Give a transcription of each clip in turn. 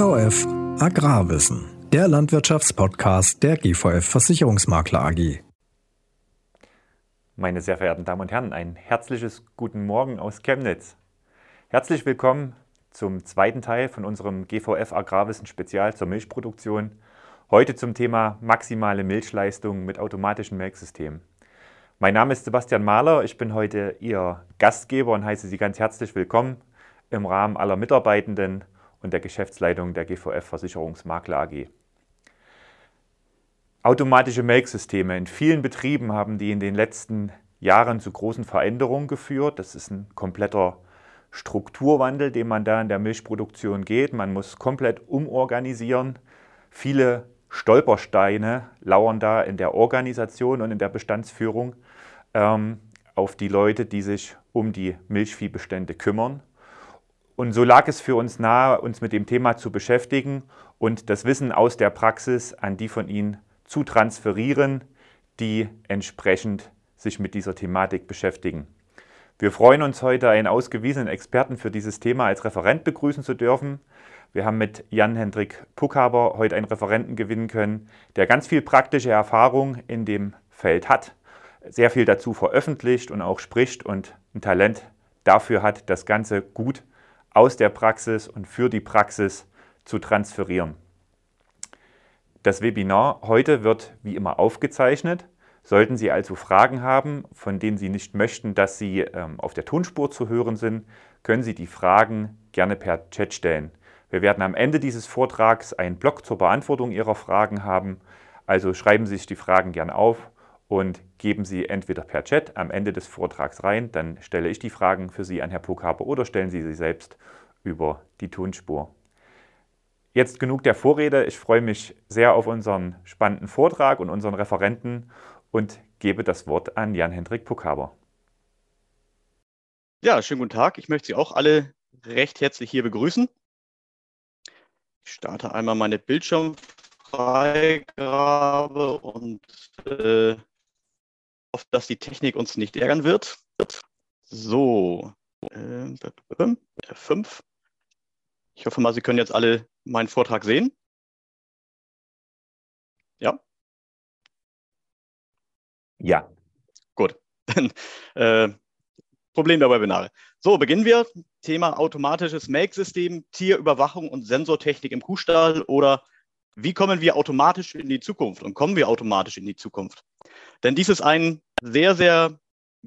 GVF Agrarwissen, der Landwirtschaftspodcast der GVF Versicherungsmakler AG. Meine sehr verehrten Damen und Herren, ein herzliches Guten Morgen aus Chemnitz. Herzlich willkommen zum zweiten Teil von unserem GVF Agrarwissen Spezial zur Milchproduktion. Heute zum Thema maximale Milchleistung mit automatischen Melksystemen. Mein Name ist Sebastian Mahler, ich bin heute Ihr Gastgeber und heiße Sie ganz herzlich willkommen im Rahmen aller Mitarbeitenden und der Geschäftsleitung der GVF Versicherungsmakler AG. Automatische Melksysteme. In vielen Betrieben haben die in den letzten Jahren zu großen Veränderungen geführt. Das ist ein kompletter Strukturwandel, den man da in der Milchproduktion geht. Man muss komplett umorganisieren. Viele Stolpersteine lauern da in der Organisation und in der Bestandsführung ähm, auf die Leute, die sich um die Milchviehbestände kümmern. Und so lag es für uns nahe, uns mit dem Thema zu beschäftigen und das Wissen aus der Praxis an die von Ihnen zu transferieren, die entsprechend sich mit dieser Thematik beschäftigen. Wir freuen uns heute, einen ausgewiesenen Experten für dieses Thema als Referent begrüßen zu dürfen. Wir haben mit Jan-Hendrik Puckhaber heute einen Referenten gewinnen können, der ganz viel praktische Erfahrung in dem Feld hat, sehr viel dazu veröffentlicht und auch spricht und ein Talent dafür hat, das Ganze gut aus der Praxis und für die Praxis zu transferieren. Das Webinar heute wird wie immer aufgezeichnet. Sollten Sie also Fragen haben, von denen Sie nicht möchten, dass sie ähm, auf der Tonspur zu hören sind, können Sie die Fragen gerne per Chat stellen. Wir werden am Ende dieses Vortrags einen Blog zur Beantwortung Ihrer Fragen haben. Also schreiben Sie sich die Fragen gerne auf und geben Sie entweder per Chat am Ende des Vortrags rein, dann stelle ich die Fragen für Sie an Herr Pokaper oder stellen Sie sie selbst über die Tonspur. Jetzt genug der Vorrede. Ich freue mich sehr auf unseren spannenden Vortrag und unseren Referenten und gebe das Wort an Jan-Hendrik Pokaber. Ja, schönen guten Tag. Ich möchte Sie auch alle recht herzlich hier begrüßen. Ich starte einmal meine Bildschirmfreigabe und äh, hoffe, dass die Technik uns nicht ärgern wird. So, äh, 5. Ich hoffe mal, Sie können jetzt alle meinen Vortrag sehen. Ja? Ja. Gut. Dann, äh, Problem der Webinare. So, beginnen wir. Thema automatisches Melksystem, Tierüberwachung und Sensortechnik im Kuhstall oder wie kommen wir automatisch in die Zukunft und kommen wir automatisch in die Zukunft? Denn dies ist ein sehr, sehr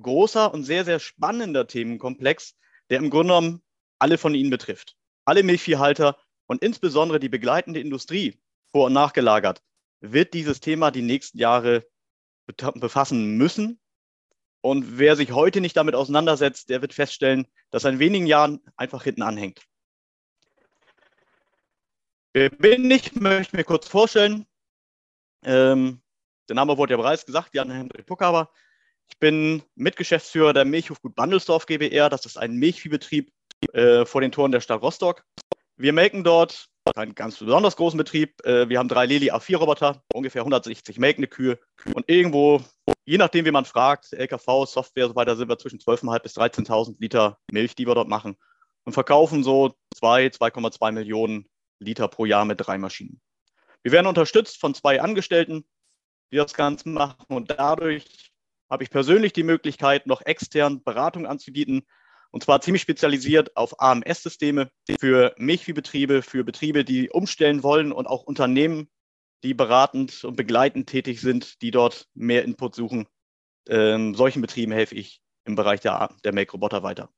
großer und sehr, sehr spannender Themenkomplex, der im Grunde genommen alle von Ihnen betrifft. Alle Milchviehhalter und insbesondere die begleitende Industrie vor- und nachgelagert wird dieses Thema die nächsten Jahre befassen müssen. Und wer sich heute nicht damit auseinandersetzt, der wird feststellen, dass er in wenigen Jahren einfach hinten anhängt. Wer bin ich? Möchte mir kurz vorstellen. Ähm, der Name wurde ja bereits gesagt, Jan-Hendrik Puckhaber. Ich bin Mitgeschäftsführer der Milchhofgut Bandelsdorf GbR. Das ist ein Milchviehbetrieb äh, vor den Toren der Stadt Rostock. Wir melken dort einen ganz besonders großen Betrieb. Äh, wir haben drei Leli A4-Roboter, ungefähr 160 melkende Kühe. Und irgendwo, je nachdem, wie man fragt, LKV, Software und so weiter, sind wir zwischen 12.500 bis 13.000 Liter Milch, die wir dort machen. Und verkaufen so 2, 2,2 Millionen Liter pro Jahr mit drei Maschinen. Wir werden unterstützt von zwei Angestellten, die das Ganze machen und dadurch habe ich persönlich die Möglichkeit, noch extern Beratung anzubieten und zwar ziemlich spezialisiert auf AMS-Systeme für Milchviehbetriebe, für Betriebe, die umstellen wollen und auch Unternehmen, die beratend und begleitend tätig sind, die dort mehr Input suchen. Ähm, solchen Betrieben helfe ich im Bereich der, der Melkroboter weiter.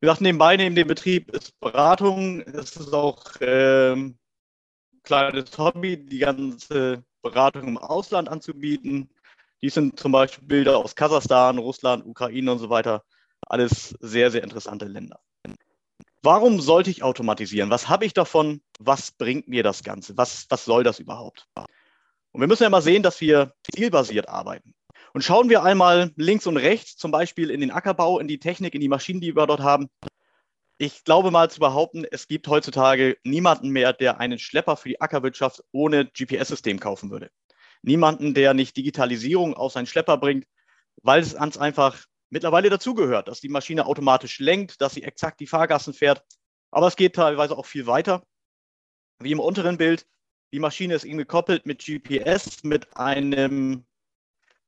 Wie gesagt, nebenbei, neben dem Betrieb ist Beratung. Es ist auch ähm, kleines Hobby, die ganze Beratung im Ausland anzubieten. Dies sind zum Beispiel Bilder aus Kasachstan, Russland, Ukraine und so weiter. Alles sehr, sehr interessante Länder. Warum sollte ich automatisieren? Was habe ich davon? Was bringt mir das Ganze? Was, was soll das überhaupt? Und wir müssen ja mal sehen, dass wir zielbasiert arbeiten. Und schauen wir einmal links und rechts, zum Beispiel in den Ackerbau, in die Technik, in die Maschinen, die wir dort haben. Ich glaube mal zu behaupten, es gibt heutzutage niemanden mehr, der einen Schlepper für die Ackerwirtschaft ohne GPS-System kaufen würde. Niemanden, der nicht Digitalisierung auf seinen Schlepper bringt, weil es ganz einfach mittlerweile dazugehört, dass die Maschine automatisch lenkt, dass sie exakt die Fahrgassen fährt. Aber es geht teilweise auch viel weiter. Wie im unteren Bild, die Maschine ist irgendwie gekoppelt mit GPS, mit einem,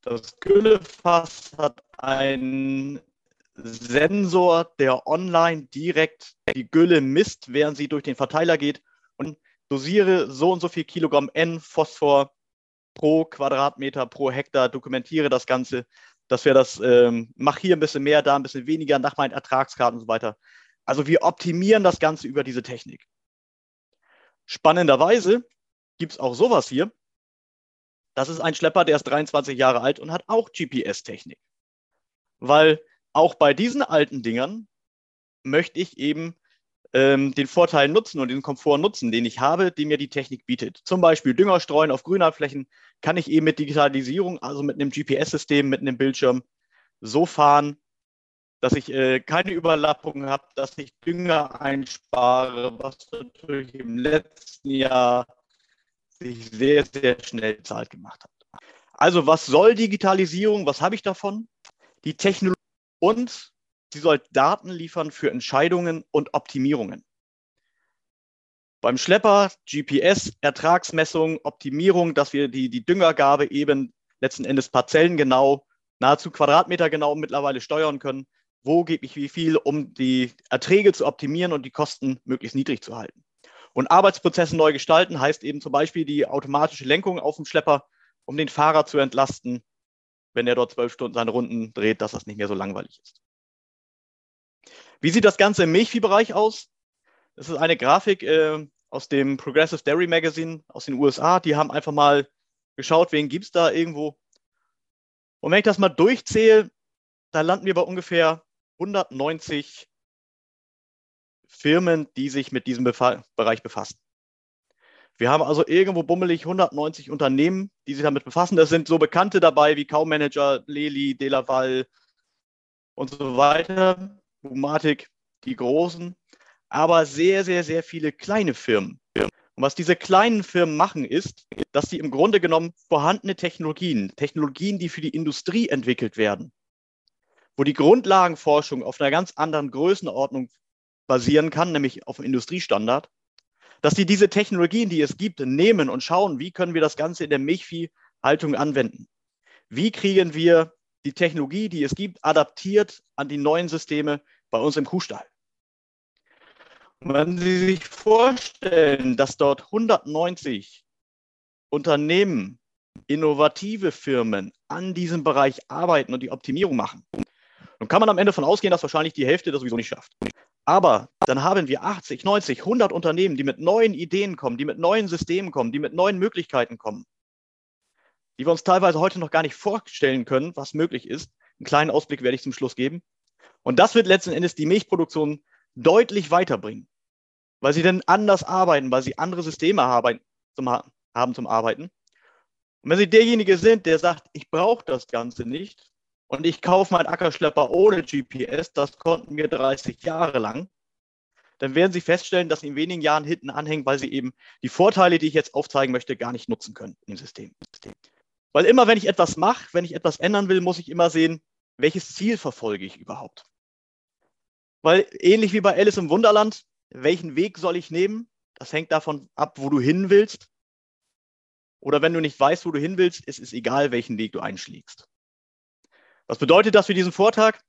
das Güllefass hat einen Sensor, der online direkt die Gülle misst, während sie durch den Verteiler geht und dosiere so und so viel Kilogramm N Phosphor pro Quadratmeter, pro Hektar, dokumentiere das Ganze, dass wir das, ähm, mach hier ein bisschen mehr, da ein bisschen weniger, nach meinen Ertragskarten und so weiter. Also wir optimieren das Ganze über diese Technik. Spannenderweise gibt es auch sowas hier. Das ist ein Schlepper, der ist 23 Jahre alt und hat auch GPS-Technik. Weil auch bei diesen alten Dingern möchte ich eben ähm, den Vorteil nutzen und den Komfort nutzen, den ich habe, den mir die Technik bietet. Zum Beispiel Dünger streuen auf Grünlandflächen kann ich eben mit Digitalisierung, also mit einem GPS-System, mit einem Bildschirm so fahren, dass ich äh, keine Überlappung habe, dass ich Dünger einspare, was natürlich im letzten Jahr sich sehr, sehr schnell bezahlt gemacht hat. Also was soll Digitalisierung? Was habe ich davon? Die Technologie und sie soll Daten liefern für Entscheidungen und Optimierungen. Beim Schlepper GPS, Ertragsmessung, Optimierung, dass wir die, die Düngergabe eben letzten Endes parzellengenau, nahezu quadratmetergenau mittlerweile steuern können. Wo gebe ich wie viel, um die Erträge zu optimieren und die Kosten möglichst niedrig zu halten. Und Arbeitsprozesse neu gestalten heißt eben zum Beispiel die automatische Lenkung auf dem Schlepper, um den Fahrer zu entlasten, wenn er dort zwölf Stunden seine Runden dreht, dass das nicht mehr so langweilig ist. Wie sieht das Ganze im Milchviehbereich aus? Das ist eine Grafik äh, aus dem Progressive Dairy Magazine aus den USA. Die haben einfach mal geschaut, wen gibt es da irgendwo. Und wenn ich das mal durchzähle, da landen wir bei ungefähr 190 Firmen, die sich mit diesem Befa Bereich befassen. Wir haben also irgendwo bummelig 190 Unternehmen, die sich damit befassen. Das sind so Bekannte dabei wie Kaumanager, Leli, Delaval und so weiter, Bumatic, die großen, aber sehr, sehr, sehr viele kleine Firmen. Und was diese kleinen Firmen machen, ist, dass sie im Grunde genommen vorhandene Technologien, Technologien, die für die Industrie entwickelt werden, wo die Grundlagenforschung auf einer ganz anderen Größenordnung basieren kann, nämlich auf dem Industriestandard, dass die diese Technologien, die es gibt, nehmen und schauen, wie können wir das Ganze in der Milchviehhaltung anwenden. Wie kriegen wir die Technologie, die es gibt, adaptiert an die neuen Systeme bei uns im Kuhstall. Wenn Sie sich vorstellen, dass dort 190 Unternehmen, innovative Firmen an diesem Bereich arbeiten und die Optimierung machen, dann kann man am Ende davon ausgehen, dass wahrscheinlich die Hälfte das sowieso nicht schafft. Aber dann haben wir 80, 90, 100 Unternehmen, die mit neuen Ideen kommen, die mit neuen Systemen kommen, die mit neuen Möglichkeiten kommen, die wir uns teilweise heute noch gar nicht vorstellen können, was möglich ist. Einen kleinen Ausblick werde ich zum Schluss geben. Und das wird letzten Endes die Milchproduktion deutlich weiterbringen, weil sie dann anders arbeiten, weil sie andere Systeme haben zum, haben zum Arbeiten. Und wenn Sie derjenige sind, der sagt, ich brauche das Ganze nicht, und ich kaufe meinen Ackerschlepper ohne GPS, das konnten wir 30 Jahre lang, dann werden Sie feststellen, dass Sie in wenigen Jahren hinten anhängen, weil Sie eben die Vorteile, die ich jetzt aufzeigen möchte, gar nicht nutzen können im System. Weil immer, wenn ich etwas mache, wenn ich etwas ändern will, muss ich immer sehen, welches Ziel verfolge ich überhaupt. Weil ähnlich wie bei Alice im Wunderland, welchen Weg soll ich nehmen? Das hängt davon ab, wo du hin willst. Oder wenn du nicht weißt, wo du hin willst, ist es egal, welchen Weg du einschlägst. Was bedeutet das für diesen Vortrag?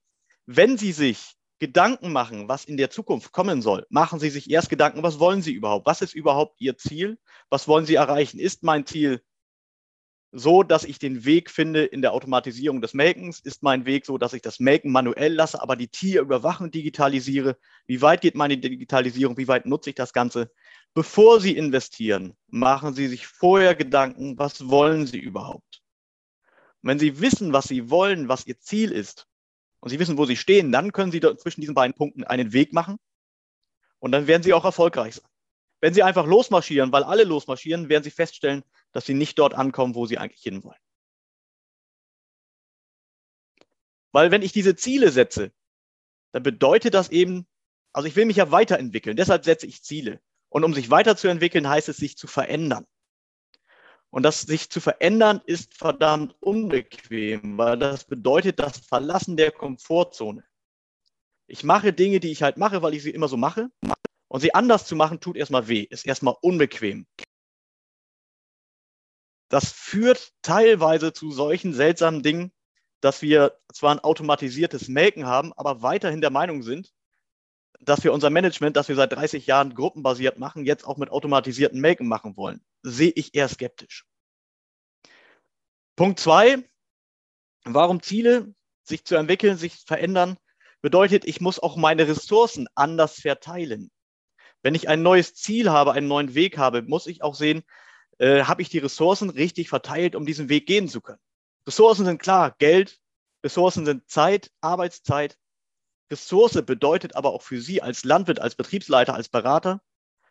Wenn Sie sich Gedanken machen, was in der Zukunft kommen soll, machen Sie sich erst Gedanken, was wollen Sie überhaupt? Was ist überhaupt Ihr Ziel? Was wollen Sie erreichen? Ist mein Ziel so, dass ich den Weg finde in der Automatisierung des Melkens? Ist mein Weg so, dass ich das Melken manuell lasse, aber die Tierüberwachung digitalisiere? Wie weit geht meine Digitalisierung? Wie weit nutze ich das Ganze? Bevor Sie investieren, machen Sie sich vorher Gedanken, was wollen Sie überhaupt? Und wenn Sie wissen, was Sie wollen, was Ihr Ziel ist, und Sie wissen, wo Sie stehen, dann können Sie zwischen diesen beiden Punkten einen Weg machen und dann werden Sie auch erfolgreich sein. Wenn Sie einfach losmarschieren, weil alle losmarschieren, werden Sie feststellen, dass Sie nicht dort ankommen, wo Sie eigentlich hinwollen. Weil wenn ich diese Ziele setze, dann bedeutet das eben, also ich will mich ja weiterentwickeln, deshalb setze ich Ziele. Und um sich weiterzuentwickeln, heißt es, sich zu verändern. Und das sich zu verändern ist verdammt unbequem, weil das bedeutet das Verlassen der Komfortzone. Ich mache Dinge, die ich halt mache, weil ich sie immer so mache. Und sie anders zu machen, tut erstmal weh, ist erstmal unbequem. Das führt teilweise zu solchen seltsamen Dingen, dass wir zwar ein automatisiertes Melken haben, aber weiterhin der Meinung sind, dass wir unser Management, das wir seit 30 Jahren gruppenbasiert machen, jetzt auch mit automatisierten Melken machen wollen. Sehe ich eher skeptisch. Punkt zwei, warum Ziele sich zu entwickeln, sich verändern, bedeutet, ich muss auch meine Ressourcen anders verteilen. Wenn ich ein neues Ziel habe, einen neuen Weg habe, muss ich auch sehen, äh, habe ich die Ressourcen richtig verteilt, um diesen Weg gehen zu können. Ressourcen sind klar, Geld, Ressourcen sind Zeit, Arbeitszeit. Ressource bedeutet aber auch für Sie als Landwirt, als Betriebsleiter, als Berater,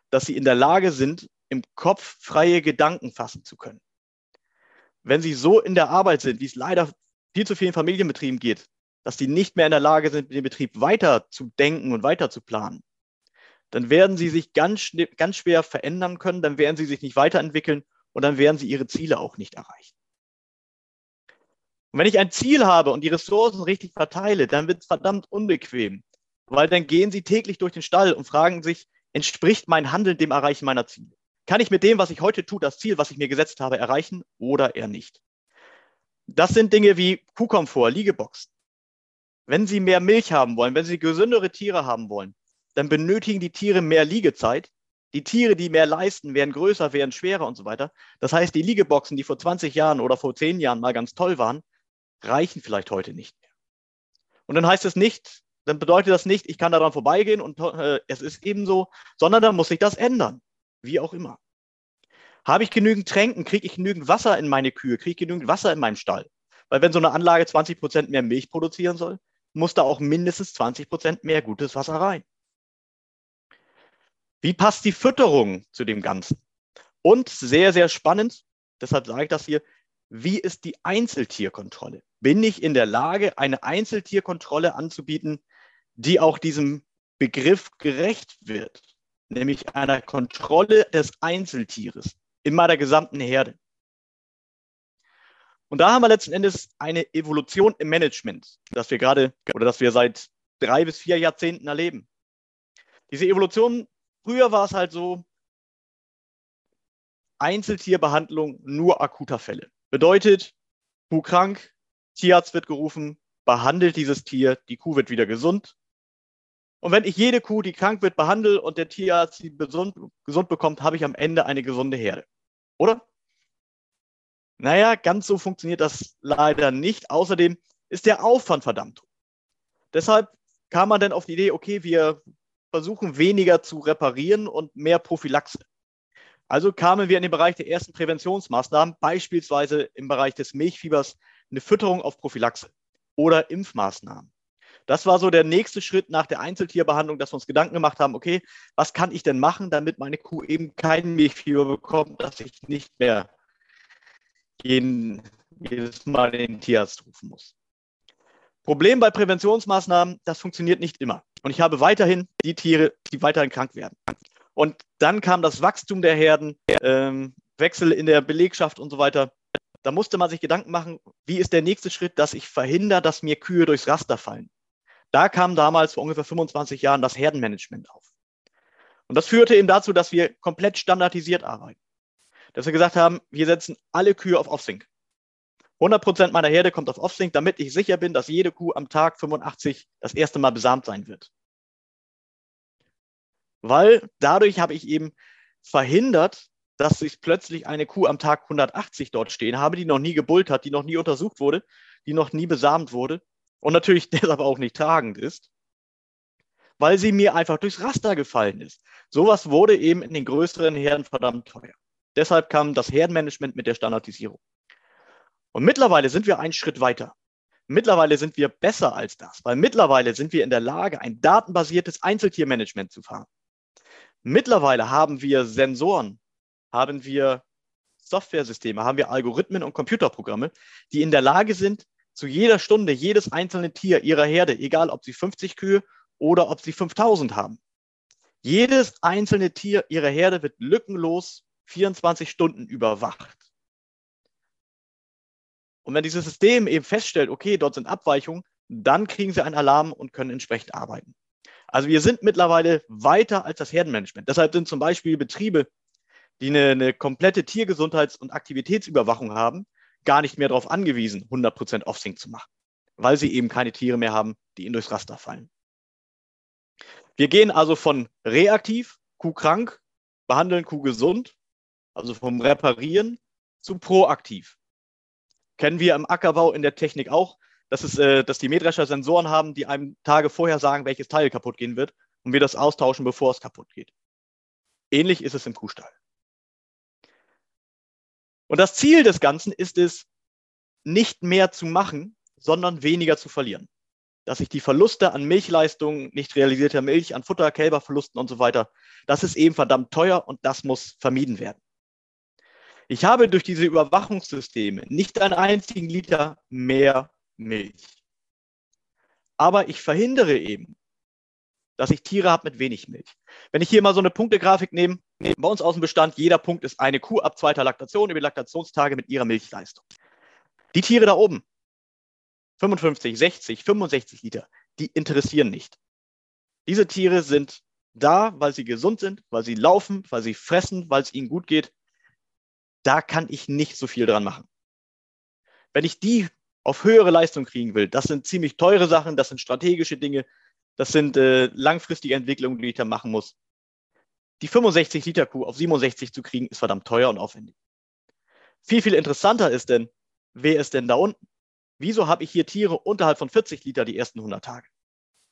dass Sie in der Lage sind, im Kopf freie Gedanken fassen zu können. Wenn Sie so in der Arbeit sind, wie es leider viel zu vielen Familienbetrieben geht, dass die nicht mehr in der Lage sind, den Betrieb weiter zu denken und weiter zu planen, dann werden sie sich ganz, ganz schwer verändern können, dann werden sie sich nicht weiterentwickeln und dann werden sie ihre Ziele auch nicht erreichen. Und wenn ich ein Ziel habe und die Ressourcen richtig verteile, dann wird es verdammt unbequem, weil dann gehen sie täglich durch den Stall und fragen sich, entspricht mein Handeln dem Erreichen meiner Ziele? Kann ich mit dem, was ich heute tue, das Ziel, was ich mir gesetzt habe, erreichen oder eher nicht? Das sind Dinge wie Kuhkomfort, Liegeboxen. Wenn Sie mehr Milch haben wollen, wenn Sie gesündere Tiere haben wollen, dann benötigen die Tiere mehr Liegezeit. Die Tiere, die mehr leisten, werden größer, werden schwerer und so weiter. Das heißt, die Liegeboxen, die vor 20 Jahren oder vor 10 Jahren mal ganz toll waren, reichen vielleicht heute nicht mehr. Und dann heißt es nicht, dann bedeutet das nicht, ich kann daran vorbeigehen und äh, es ist ebenso, sondern dann muss sich das ändern. Wie auch immer. Habe ich genügend Tränken, kriege ich genügend Wasser in meine Kühe, kriege ich genügend Wasser in meinen Stall? Weil wenn so eine Anlage 20 Prozent mehr Milch produzieren soll, muss da auch mindestens 20 Prozent mehr gutes Wasser rein. Wie passt die Fütterung zu dem Ganzen? Und sehr, sehr spannend, deshalb sage ich das hier, wie ist die Einzeltierkontrolle? Bin ich in der Lage, eine Einzeltierkontrolle anzubieten, die auch diesem Begriff gerecht wird, nämlich einer Kontrolle des Einzeltieres in meiner gesamten Herde? Und da haben wir letzten Endes eine Evolution im Management, das wir gerade oder das wir seit drei bis vier Jahrzehnten erleben. Diese Evolution Früher war es halt so, Einzeltierbehandlung nur akuter Fälle. Bedeutet, Kuh krank, Tierarzt wird gerufen, behandelt dieses Tier, die Kuh wird wieder gesund. Und wenn ich jede Kuh, die krank wird, behandle und der Tierarzt sie gesund, gesund bekommt, habe ich am Ende eine gesunde Herde. Oder? Naja, ganz so funktioniert das leider nicht. Außerdem ist der Aufwand verdammt hoch. Deshalb kam man dann auf die Idee, okay, wir versuchen weniger zu reparieren und mehr Prophylaxe. Also kamen wir in den Bereich der ersten Präventionsmaßnahmen, beispielsweise im Bereich des Milchfiebers eine Fütterung auf Prophylaxe oder Impfmaßnahmen. Das war so der nächste Schritt nach der Einzeltierbehandlung, dass wir uns Gedanken gemacht haben, okay, was kann ich denn machen, damit meine Kuh eben kein Milchfieber bekommt, dass ich nicht mehr jeden, jedes Mal den Tierarzt rufen muss. Problem bei Präventionsmaßnahmen, das funktioniert nicht immer. Und ich habe weiterhin die Tiere, die weiterhin krank werden. Und dann kam das Wachstum der Herden, ähm, Wechsel in der Belegschaft und so weiter. Da musste man sich Gedanken machen, wie ist der nächste Schritt, dass ich verhindere, dass mir Kühe durchs Raster fallen. Da kam damals vor ungefähr 25 Jahren das Herdenmanagement auf. Und das führte eben dazu, dass wir komplett standardisiert arbeiten. Dass wir gesagt haben, wir setzen alle Kühe auf Offsync. 100% meiner Herde kommt auf Offsync, damit ich sicher bin, dass jede Kuh am Tag 85 das erste Mal besamt sein wird. Weil dadurch habe ich eben verhindert, dass ich plötzlich eine Kuh am Tag 180 dort stehen habe, die noch nie gebullt hat, die noch nie untersucht wurde, die noch nie besamt wurde und natürlich deshalb auch nicht tragend ist, weil sie mir einfach durchs Raster gefallen ist. Sowas wurde eben in den größeren Herden verdammt teuer. Deshalb kam das Herdenmanagement mit der Standardisierung. Und mittlerweile sind wir einen Schritt weiter. Mittlerweile sind wir besser als das, weil mittlerweile sind wir in der Lage, ein datenbasiertes Einzeltiermanagement zu fahren. Mittlerweile haben wir Sensoren, haben wir Softwaresysteme, haben wir Algorithmen und Computerprogramme, die in der Lage sind, zu jeder Stunde jedes einzelne Tier ihrer Herde, egal ob sie 50 Kühe oder ob sie 5000 haben. Jedes einzelne Tier ihrer Herde wird lückenlos 24 Stunden überwacht. Und wenn dieses System eben feststellt, okay, dort sind Abweichungen, dann kriegen sie einen Alarm und können entsprechend arbeiten. Also wir sind mittlerweile weiter als das Herdenmanagement. Deshalb sind zum Beispiel Betriebe, die eine, eine komplette Tiergesundheits- und Aktivitätsüberwachung haben, gar nicht mehr darauf angewiesen, 100% Offsync zu machen, weil sie eben keine Tiere mehr haben, die ihnen durchs Raster fallen. Wir gehen also von reaktiv, Kuh krank, behandeln Kuh gesund, also vom Reparieren zu proaktiv. Kennen wir im Ackerbau in der Technik auch, dass, es, äh, dass die Mähdrescher Sensoren haben, die einem Tage vorher sagen, welches Teil kaputt gehen wird und wir das austauschen, bevor es kaputt geht. Ähnlich ist es im Kuhstall. Und das Ziel des Ganzen ist es, nicht mehr zu machen, sondern weniger zu verlieren. Dass ich die Verluste an Milchleistungen, nicht realisierter Milch, an Futter, Kälberverlusten und so weiter, das ist eben verdammt teuer und das muss vermieden werden. Ich habe durch diese Überwachungssysteme nicht einen einzigen Liter mehr Milch. Aber ich verhindere eben, dass ich Tiere habe mit wenig Milch. Wenn ich hier mal so eine Punktegrafik nehme, bei uns aus dem Bestand, jeder Punkt ist eine Kuh ab zweiter Laktation über Laktationstage mit ihrer Milchleistung. Die Tiere da oben, 55, 60, 65 Liter, die interessieren nicht. Diese Tiere sind da, weil sie gesund sind, weil sie laufen, weil sie fressen, weil es ihnen gut geht. Da kann ich nicht so viel dran machen. Wenn ich die auf höhere Leistung kriegen will, das sind ziemlich teure Sachen, das sind strategische Dinge, das sind äh, langfristige Entwicklungen, die ich da machen muss. Die 65 Liter Kuh auf 67 zu kriegen, ist verdammt teuer und aufwendig. Viel, viel interessanter ist denn, wer ist denn da unten? Wieso habe ich hier Tiere unterhalb von 40 Liter die ersten 100 Tage?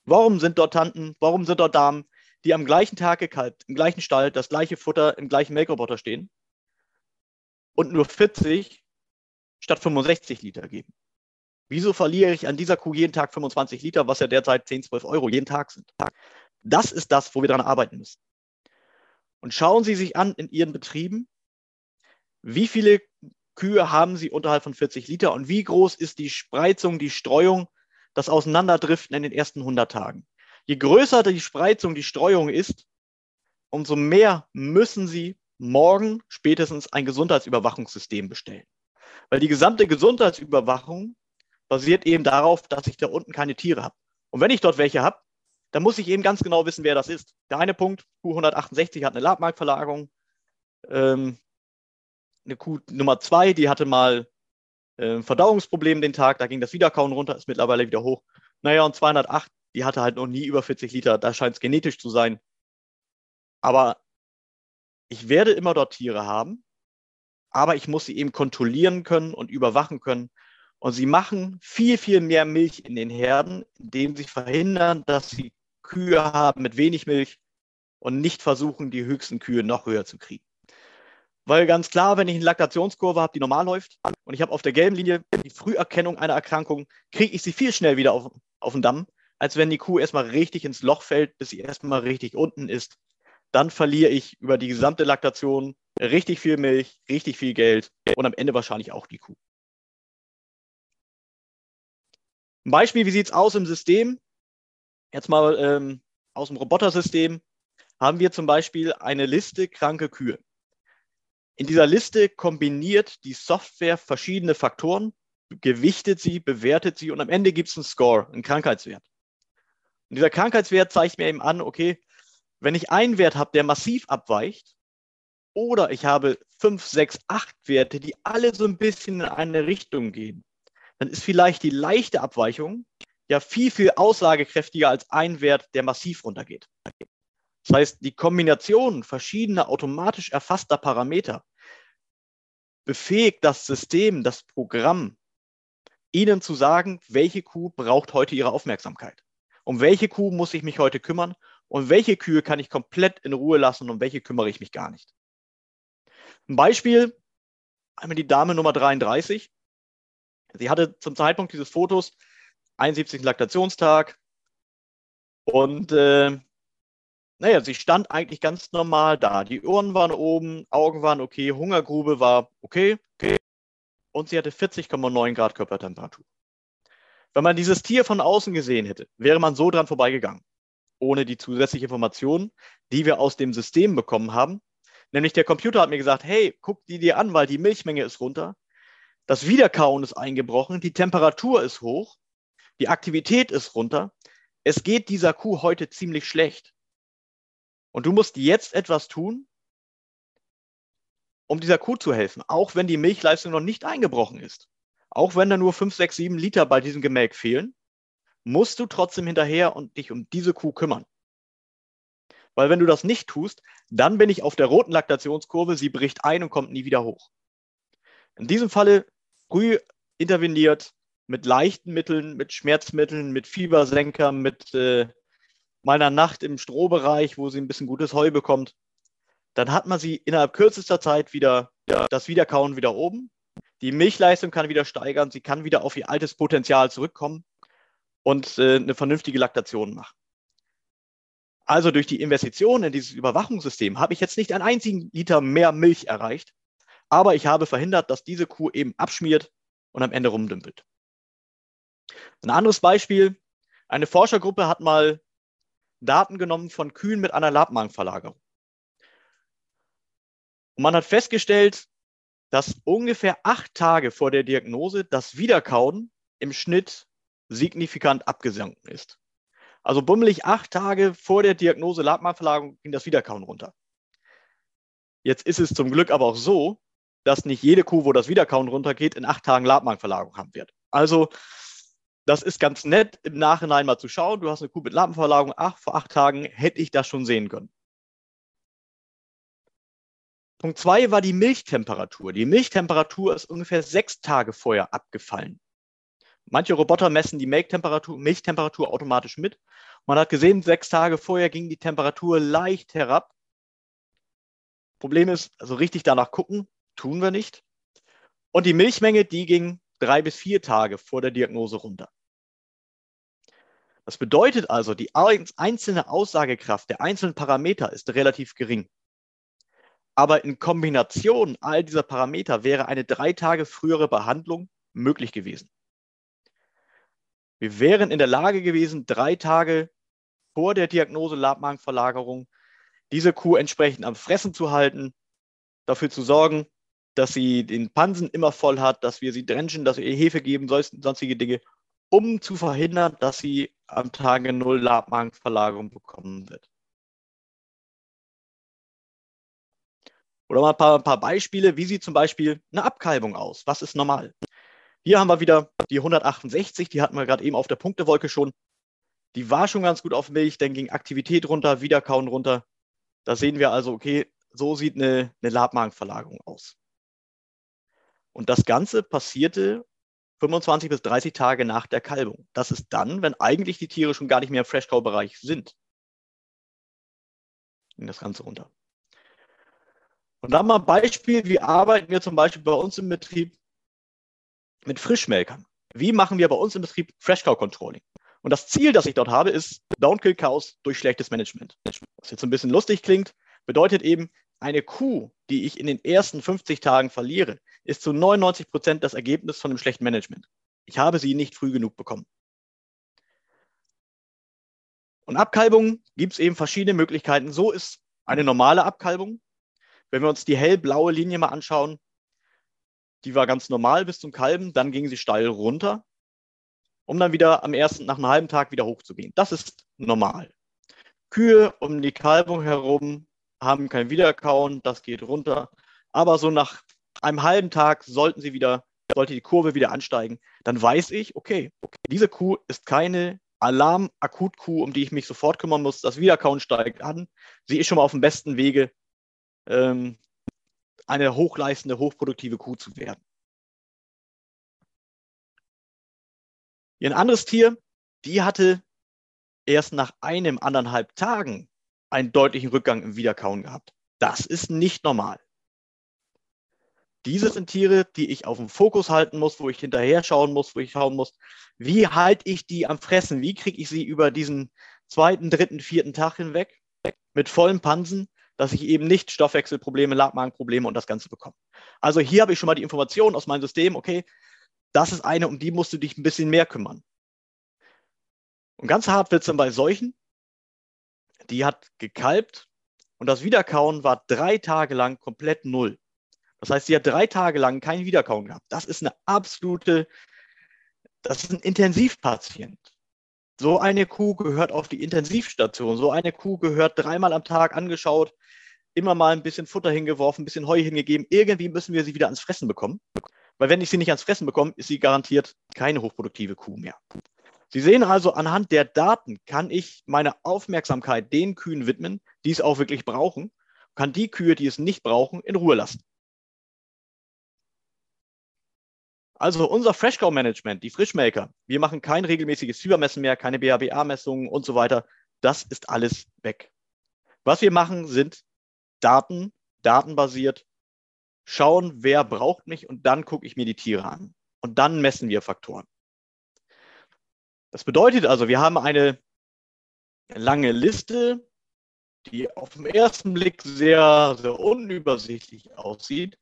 Warum sind dort Tanten, warum sind dort Damen, die am gleichen Tag gekalbt, im gleichen Stall, das gleiche Futter, im gleichen Melkroboter stehen und nur 40 statt 65 Liter geben? Wieso verliere ich an dieser Kuh jeden Tag 25 Liter, was ja derzeit 10, 12 Euro jeden Tag sind? Das ist das, wo wir daran arbeiten müssen. Und schauen Sie sich an in Ihren Betrieben, wie viele Kühe haben Sie unterhalb von 40 Liter und wie groß ist die Spreizung, die Streuung, das Auseinanderdriften in den ersten 100 Tagen. Je größer die Spreizung, die Streuung ist, umso mehr müssen Sie morgen spätestens ein Gesundheitsüberwachungssystem bestellen. Weil die gesamte Gesundheitsüberwachung basiert eben darauf, dass ich da unten keine Tiere habe. Und wenn ich dort welche habe, dann muss ich eben ganz genau wissen, wer das ist. Der eine Punkt, Q168 hat eine Labmarktverlagerung. Ähm, eine Kuh Nummer zwei, die hatte mal äh, Verdauungsproblem den Tag, da ging das Wiederkauen runter, ist mittlerweile wieder hoch. Naja, und 208, die hatte halt noch nie über 40 Liter, da scheint es genetisch zu sein. Aber ich werde immer dort Tiere haben, aber ich muss sie eben kontrollieren können und überwachen können. Und sie machen viel, viel mehr Milch in den Herden, indem sie verhindern, dass sie Kühe haben mit wenig Milch und nicht versuchen, die höchsten Kühe noch höher zu kriegen. Weil ganz klar, wenn ich eine Laktationskurve habe, die normal läuft, und ich habe auf der gelben Linie die Früherkennung einer Erkrankung, kriege ich sie viel schnell wieder auf, auf den Damm, als wenn die Kuh erstmal richtig ins Loch fällt, bis sie erstmal richtig unten ist. Dann verliere ich über die gesamte Laktation richtig viel Milch, richtig viel Geld und am Ende wahrscheinlich auch die Kuh. Ein Beispiel, wie sieht es aus im System? Jetzt mal ähm, aus dem Robotersystem haben wir zum Beispiel eine Liste kranke Kühe. In dieser Liste kombiniert die Software verschiedene Faktoren, gewichtet sie, bewertet sie und am Ende gibt es einen Score, einen Krankheitswert. Und dieser Krankheitswert zeigt mir eben an, okay, wenn ich einen Wert habe, der massiv abweicht, oder ich habe fünf, sechs, acht Werte, die alle so ein bisschen in eine Richtung gehen, dann ist vielleicht die leichte Abweichung ja viel, viel aussagekräftiger als ein Wert, der massiv runtergeht. Das heißt, die Kombination verschiedener automatisch erfasster Parameter befähigt das System, das Programm, Ihnen zu sagen, welche Kuh braucht heute Ihre Aufmerksamkeit. Um welche Kuh muss ich mich heute kümmern und welche Kühe kann ich komplett in Ruhe lassen und um welche kümmere ich mich gar nicht. Ein Beispiel, einmal die Dame Nummer 33. Sie hatte zum Zeitpunkt dieses Fotos 71. Laktationstag und äh, naja, sie stand eigentlich ganz normal da. Die Ohren waren oben, Augen waren okay, Hungergrube war okay, okay. Und sie hatte 40,9 Grad Körpertemperatur. Wenn man dieses Tier von außen gesehen hätte, wäre man so dran vorbeigegangen. Ohne die zusätzliche Information, die wir aus dem System bekommen haben. Nämlich der Computer hat mir gesagt, hey, guck die dir an, weil die Milchmenge ist runter. Das Wiederkauen ist eingebrochen, die Temperatur ist hoch, die Aktivität ist runter. es geht dieser Kuh heute ziemlich schlecht. Und du musst jetzt etwas tun, um dieser Kuh zu helfen, auch wenn die Milchleistung noch nicht eingebrochen ist. Auch wenn da nur 5, 6, 7 Liter bei diesem Gemelk fehlen, musst du trotzdem hinterher und dich um diese Kuh kümmern. Weil wenn du das nicht tust, dann bin ich auf der roten Laktationskurve, sie bricht ein und kommt nie wieder hoch. In diesem Falle früh interveniert mit leichten Mitteln, mit Schmerzmitteln, mit Fiebersenker, mit äh, meiner Nacht im Strohbereich, wo sie ein bisschen gutes Heu bekommt. Dann hat man sie innerhalb kürzester Zeit wieder, ja, das Wiederkauen wieder oben. Die Milchleistung kann wieder steigern, sie kann wieder auf ihr altes Potenzial zurückkommen und äh, eine vernünftige Laktation machen. Also durch die Investition in dieses Überwachungssystem habe ich jetzt nicht einen einzigen Liter mehr Milch erreicht, aber ich habe verhindert, dass diese Kuh eben abschmiert und am Ende rumdümpelt. Ein anderes Beispiel, eine Forschergruppe hat mal Daten genommen von Kühen mit einer Labmagenverlagerung. Und man hat festgestellt, dass ungefähr acht Tage vor der Diagnose das Wiederkauen im Schnitt signifikant abgesunken ist. Also bummelig acht Tage vor der Diagnose Labmagenverlagerung ging das Wiederkauen runter. Jetzt ist es zum Glück aber auch so, dass nicht jede Kuh, wo das Wiederkauen runtergeht, in acht Tagen Labmagenverlagerung haben wird. Also das ist ganz nett, im Nachhinein mal zu schauen. Du hast eine Kuh mit Labmagenverlagerung, ach, vor acht Tagen hätte ich das schon sehen können. Punkt zwei war die Milchtemperatur. Die Milchtemperatur ist ungefähr sechs Tage vorher abgefallen. Manche Roboter messen die Milchtemperatur, Milchtemperatur automatisch mit. Man hat gesehen, sechs Tage vorher ging die Temperatur leicht herab. Problem ist, also richtig danach gucken, tun wir nicht. Und die Milchmenge, die ging drei bis vier Tage vor der Diagnose runter. Das bedeutet also, die einzelne Aussagekraft der einzelnen Parameter ist relativ gering. Aber in Kombination all dieser Parameter wäre eine drei Tage frühere Behandlung möglich gewesen. Wir wären in der Lage gewesen, drei Tage vor der Diagnose Labmagenverlagerung diese Kuh entsprechend am Fressen zu halten, dafür zu sorgen, dass sie den Pansen immer voll hat, dass wir sie drenchen, dass wir ihr Hefe geben, sonstige Dinge, um zu verhindern, dass sie am Tage Null Labmagenverlagerung bekommen wird. Oder mal ein paar, ein paar Beispiele, wie sieht zum Beispiel eine Abkalbung aus? Was ist normal? Hier haben wir wieder die 168, die hatten wir gerade eben auf der Punktewolke schon. Die war schon ganz gut auf Milch, dann ging Aktivität runter, Wiederkauen runter. Da sehen wir also, okay, so sieht eine, eine Labmagenverlagerung aus. Und das Ganze passierte 25 bis 30 Tage nach der Kalbung. Das ist dann, wenn eigentlich die Tiere schon gar nicht mehr im Freshcow-Bereich sind. Ging das Ganze runter. Und dann mal ein Beispiel, wie arbeiten wir zum Beispiel bei uns im Betrieb mit Frischmelkern. Wie machen wir bei uns im Betrieb Fresh Cow Controlling? Und das Ziel, das ich dort habe, ist Downkill Cows durch schlechtes Management. Was jetzt ein bisschen lustig klingt, bedeutet eben, eine Kuh, die ich in den ersten 50 Tagen verliere, ist zu 99 Prozent das Ergebnis von einem schlechten Management. Ich habe sie nicht früh genug bekommen. Und Abkalbungen gibt es eben verschiedene Möglichkeiten. So ist eine normale Abkalbung. Wenn wir uns die hellblaue Linie mal anschauen, die war ganz normal bis zum Kalben, dann ging sie steil runter, um dann wieder am ersten, nach einem halben Tag wieder hochzugehen. Das ist normal. Kühe um die Kalbung herum haben kein Wiederkauen, das geht runter. Aber so nach einem halben Tag sollten sie wieder, sollte die Kurve wieder ansteigen, dann weiß ich, okay, okay diese Kuh ist keine Alarm-Akut-Kuh, um die ich mich sofort kümmern muss. Das Wiederkauen steigt an. Sie ist schon mal auf dem besten Wege, ähm, eine hochleistende, hochproduktive Kuh zu werden. Ein anderes Tier, die hatte erst nach einem, anderthalb Tagen einen deutlichen Rückgang im Wiederkauen gehabt. Das ist nicht normal. Diese sind Tiere, die ich auf dem Fokus halten muss, wo ich hinterher schauen muss, wo ich schauen muss, wie halte ich die am Fressen? Wie kriege ich sie über diesen zweiten, dritten, vierten Tag hinweg mit vollen Pansen, dass ich eben nicht Stoffwechselprobleme, Labmagenprobleme und das Ganze bekomme. Also hier habe ich schon mal die Information aus meinem System, okay, das ist eine, um die musst du dich ein bisschen mehr kümmern. Und ganz hart wird es dann bei solchen, die hat gekalbt und das Wiederkauen war drei Tage lang komplett null. Das heißt, sie hat drei Tage lang kein Wiederkauen gehabt. Das ist eine absolute, das ist ein Intensivpatient. So eine Kuh gehört auf die Intensivstation. So eine Kuh gehört dreimal am Tag angeschaut, immer mal ein bisschen Futter hingeworfen, ein bisschen Heu hingegeben. Irgendwie müssen wir sie wieder ans Fressen bekommen. Weil wenn ich sie nicht ans Fressen bekomme, ist sie garantiert keine hochproduktive Kuh mehr. Sie sehen also, anhand der Daten kann ich meine Aufmerksamkeit den Kühen widmen, die es auch wirklich brauchen, kann die Kühe, die es nicht brauchen, in Ruhe lassen. Also unser Freshcow-Management, die Frischmelker, wir machen kein regelmäßiges Fiebermessen mehr, keine BHBA-Messungen und so weiter. Das ist alles weg. Was wir machen, sind Daten, datenbasiert, schauen, wer braucht mich und dann gucke ich mir die Tiere an. Und dann messen wir Faktoren. Das bedeutet also, wir haben eine lange Liste, die auf den ersten Blick sehr, sehr unübersichtlich aussieht.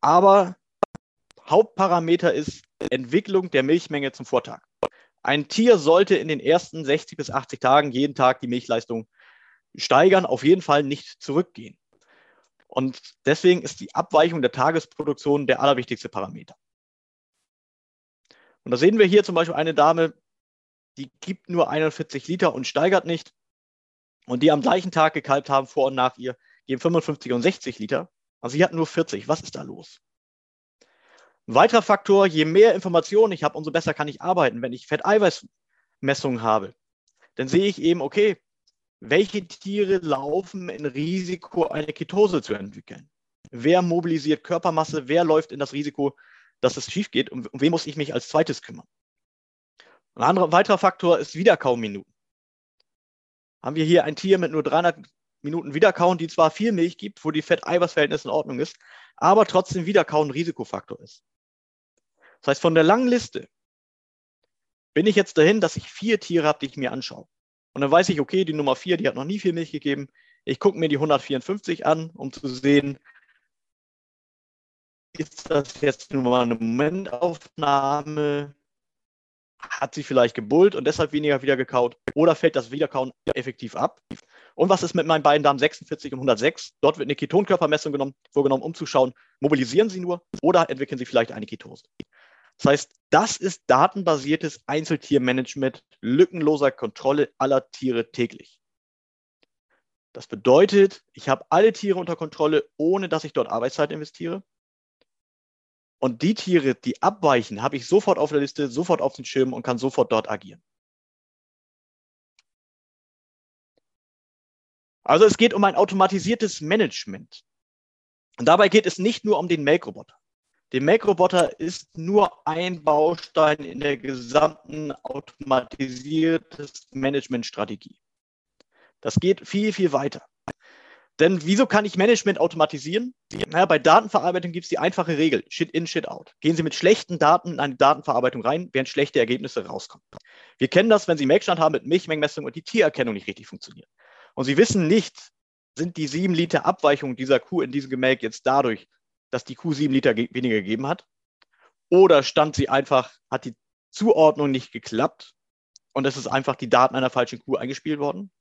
Aber Hauptparameter ist Entwicklung der Milchmenge zum Vortag. Ein Tier sollte in den ersten 60 bis 80 Tagen jeden Tag die Milchleistung steigern, auf jeden Fall nicht zurückgehen. Und deswegen ist die Abweichung der Tagesproduktion der allerwichtigste Parameter. Und da sehen wir hier zum Beispiel eine Dame, die gibt nur 41 Liter und steigert nicht. Und die am gleichen Tag gekalbt haben, vor und nach ihr, geben 55 und 60 Liter. Also sie hat nur 40. Was ist da los? Ein weiterer Faktor, je mehr Informationen ich habe, umso besser kann ich arbeiten. Wenn ich Fetteiweißmessungen habe, dann sehe ich eben, okay, welche Tiere laufen in Risiko, eine Ketose zu entwickeln? Wer mobilisiert Körpermasse? Wer läuft in das Risiko, dass es schief geht? Und um wen muss ich mich als zweites kümmern? Ein anderer weiterer Faktor ist Wiederkauminuten. Haben wir hier ein Tier mit nur 300 Minuten Wiederkauen, die zwar viel Milch gibt, wo die Fett-Eiweiß-Verhältnis in Ordnung ist, aber trotzdem Wiederkauen Risikofaktor ist. Das heißt, von der langen Liste bin ich jetzt dahin, dass ich vier Tiere habe, die ich mir anschaue. Und dann weiß ich, okay, die Nummer vier, die hat noch nie viel Milch gegeben. Ich gucke mir die 154 an, um zu sehen, ist das jetzt nur mal eine Momentaufnahme? Hat sie vielleicht gebullt und deshalb weniger wieder gekaut? Oder fällt das Wiederkauen effektiv ab? Und was ist mit meinen beiden Damen 46 und 106? Dort wird eine Ketonkörpermessung genommen, vorgenommen, um zu schauen, mobilisieren sie nur oder entwickeln sie vielleicht eine Ketose? Das heißt, das ist datenbasiertes Einzeltiermanagement, lückenloser Kontrolle aller Tiere täglich. Das bedeutet, ich habe alle Tiere unter Kontrolle, ohne dass ich dort Arbeitszeit investiere. Und die Tiere, die abweichen, habe ich sofort auf der Liste, sofort auf den Schirm und kann sofort dort agieren. Also es geht um ein automatisiertes Management. Und dabei geht es nicht nur um den Melkroboter. Der Melkroboter ist nur ein Baustein in der gesamten automatisierten Managementstrategie. Das geht viel, viel weiter. Denn wieso kann ich Management automatisieren? Naja, bei Datenverarbeitung gibt es die einfache Regel, Shit in, Shit out. Gehen Sie mit schlechten Daten in eine Datenverarbeitung rein, während schlechte Ergebnisse rauskommen. Wir kennen das, wenn Sie Melkstand haben mit Milchmengenmessung und die Tiererkennung nicht richtig funktioniert. Und Sie wissen nicht, sind die sieben Liter Abweichung dieser Kuh in diesem Gemelk jetzt dadurch, dass die Kuh sieben Liter weniger gegeben hat? Oder stand sie einfach, hat die Zuordnung nicht geklappt und es ist einfach die Daten einer falschen Kuh eingespielt worden?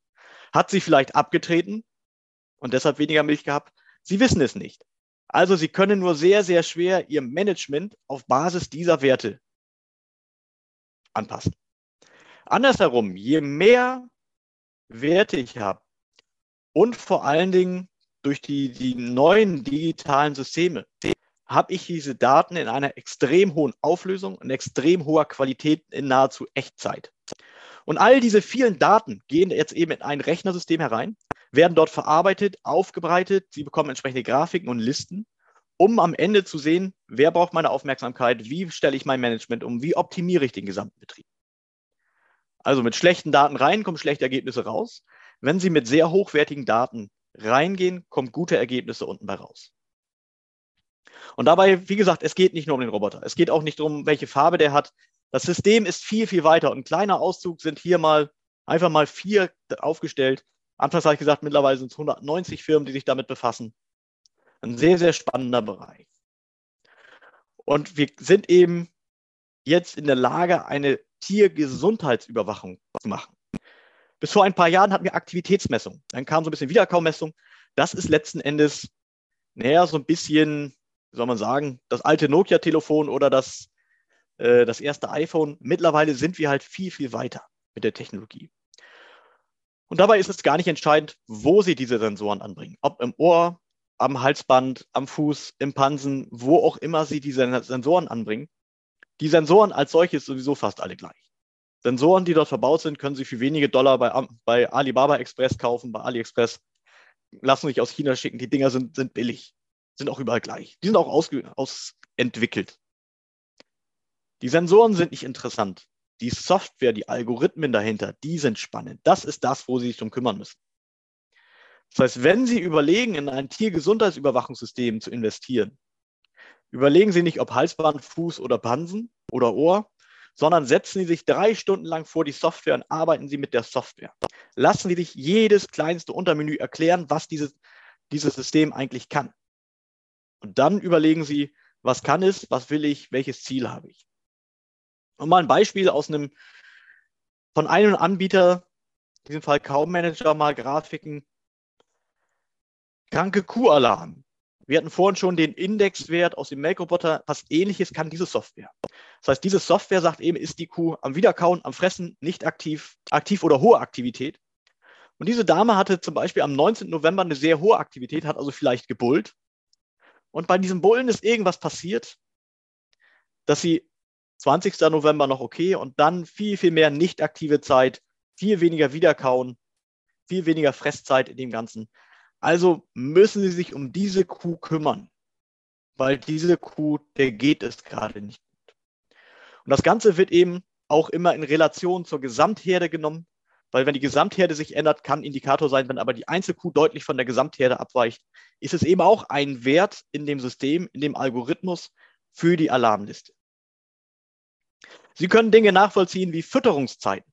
Hat sie vielleicht abgetreten und deshalb weniger Milch gehabt? Sie wissen es nicht. Also Sie können nur sehr, sehr schwer Ihr Management auf Basis dieser Werte anpassen. Andersherum, je mehr Werte ich habe und vor allen Dingen durch die, die neuen digitalen Systeme habe ich diese Daten in einer extrem hohen Auflösung und extrem hoher Qualität in nahezu Echtzeit. Und all diese vielen Daten gehen jetzt eben in ein Rechnersystem herein, werden dort verarbeitet, aufgebreitet, sie bekommen entsprechende Grafiken und Listen, um am Ende zu sehen, wer braucht meine Aufmerksamkeit, wie stelle ich mein Management um, wie optimiere ich den gesamten Betrieb. Also mit schlechten Daten rein kommen schlechte Ergebnisse raus. Wenn Sie mit sehr hochwertigen Daten reingehen, kommen gute Ergebnisse unten bei raus. Und dabei, wie gesagt, es geht nicht nur um den Roboter. Es geht auch nicht darum, welche Farbe der hat. Das System ist viel, viel weiter. Und ein kleiner Auszug sind hier mal einfach mal vier aufgestellt. Anfangs habe ich gesagt, mittlerweile sind es 190 Firmen, die sich damit befassen. Ein sehr, sehr spannender Bereich. Und wir sind eben jetzt in der Lage, eine Tiergesundheitsüberwachung zu machen. Bis vor ein paar Jahren hatten wir Aktivitätsmessung. Dann kam so ein bisschen Wiederkaummessung. Das ist letzten Endes, naja, so ein bisschen, wie soll man sagen, das alte Nokia-Telefon oder das, äh, das erste iPhone. Mittlerweile sind wir halt viel, viel weiter. mit der Technologie. Und dabei ist es gar nicht entscheidend, wo Sie diese Sensoren anbringen. Ob im Ohr, am Halsband, am Fuß, im Pansen, wo auch immer Sie diese Sensoren anbringen. Die Sensoren als solches sowieso fast alle gleich. Sensoren, die dort verbaut sind, können Sie für wenige Dollar bei, bei Alibaba Express kaufen, bei AliExpress. Lassen sich aus China schicken. Die Dinger sind, sind billig, sind auch überall gleich. Die sind auch ausentwickelt. Die Sensoren sind nicht interessant. Die Software, die Algorithmen dahinter, die sind spannend. Das ist das, wo Sie sich darum kümmern müssen. Das heißt, wenn Sie überlegen, in ein Tiergesundheitsüberwachungssystem zu investieren, überlegen Sie nicht, ob Halsband, Fuß oder Pansen oder Ohr, sondern setzen Sie sich drei Stunden lang vor die Software und arbeiten Sie mit der Software. Lassen Sie sich jedes kleinste Untermenü erklären, was dieses, dieses System eigentlich kann. Und dann überlegen Sie, was kann es, was will ich, welches Ziel habe ich. Mal ein Beispiel aus einem von einem Anbieter, in diesem Fall Kaum Manager, mal Grafiken. Kranke Kuhalarm. Wir hatten vorhin schon den Indexwert aus dem Melkroboter. Was ähnliches kann diese Software. Das heißt, diese Software sagt eben, ist die Kuh am Wiederkauen, am Fressen, nicht aktiv, aktiv oder hohe Aktivität. Und diese Dame hatte zum Beispiel am 19. November eine sehr hohe Aktivität, hat also vielleicht gebullt. Und bei diesem Bullen ist irgendwas passiert, dass sie 20. November noch okay und dann viel, viel mehr nicht aktive Zeit, viel weniger Wiederkauen, viel weniger Fresszeit in dem Ganzen. Also müssen Sie sich um diese Kuh kümmern, weil diese Kuh, der geht es gerade nicht gut. Und das Ganze wird eben auch immer in Relation zur Gesamtherde genommen, weil wenn die Gesamtherde sich ändert, kann Indikator sein, wenn aber die Einzelkuh deutlich von der Gesamtherde abweicht, ist es eben auch ein Wert in dem System, in dem Algorithmus für die Alarmliste. Sie können Dinge nachvollziehen wie Fütterungszeiten.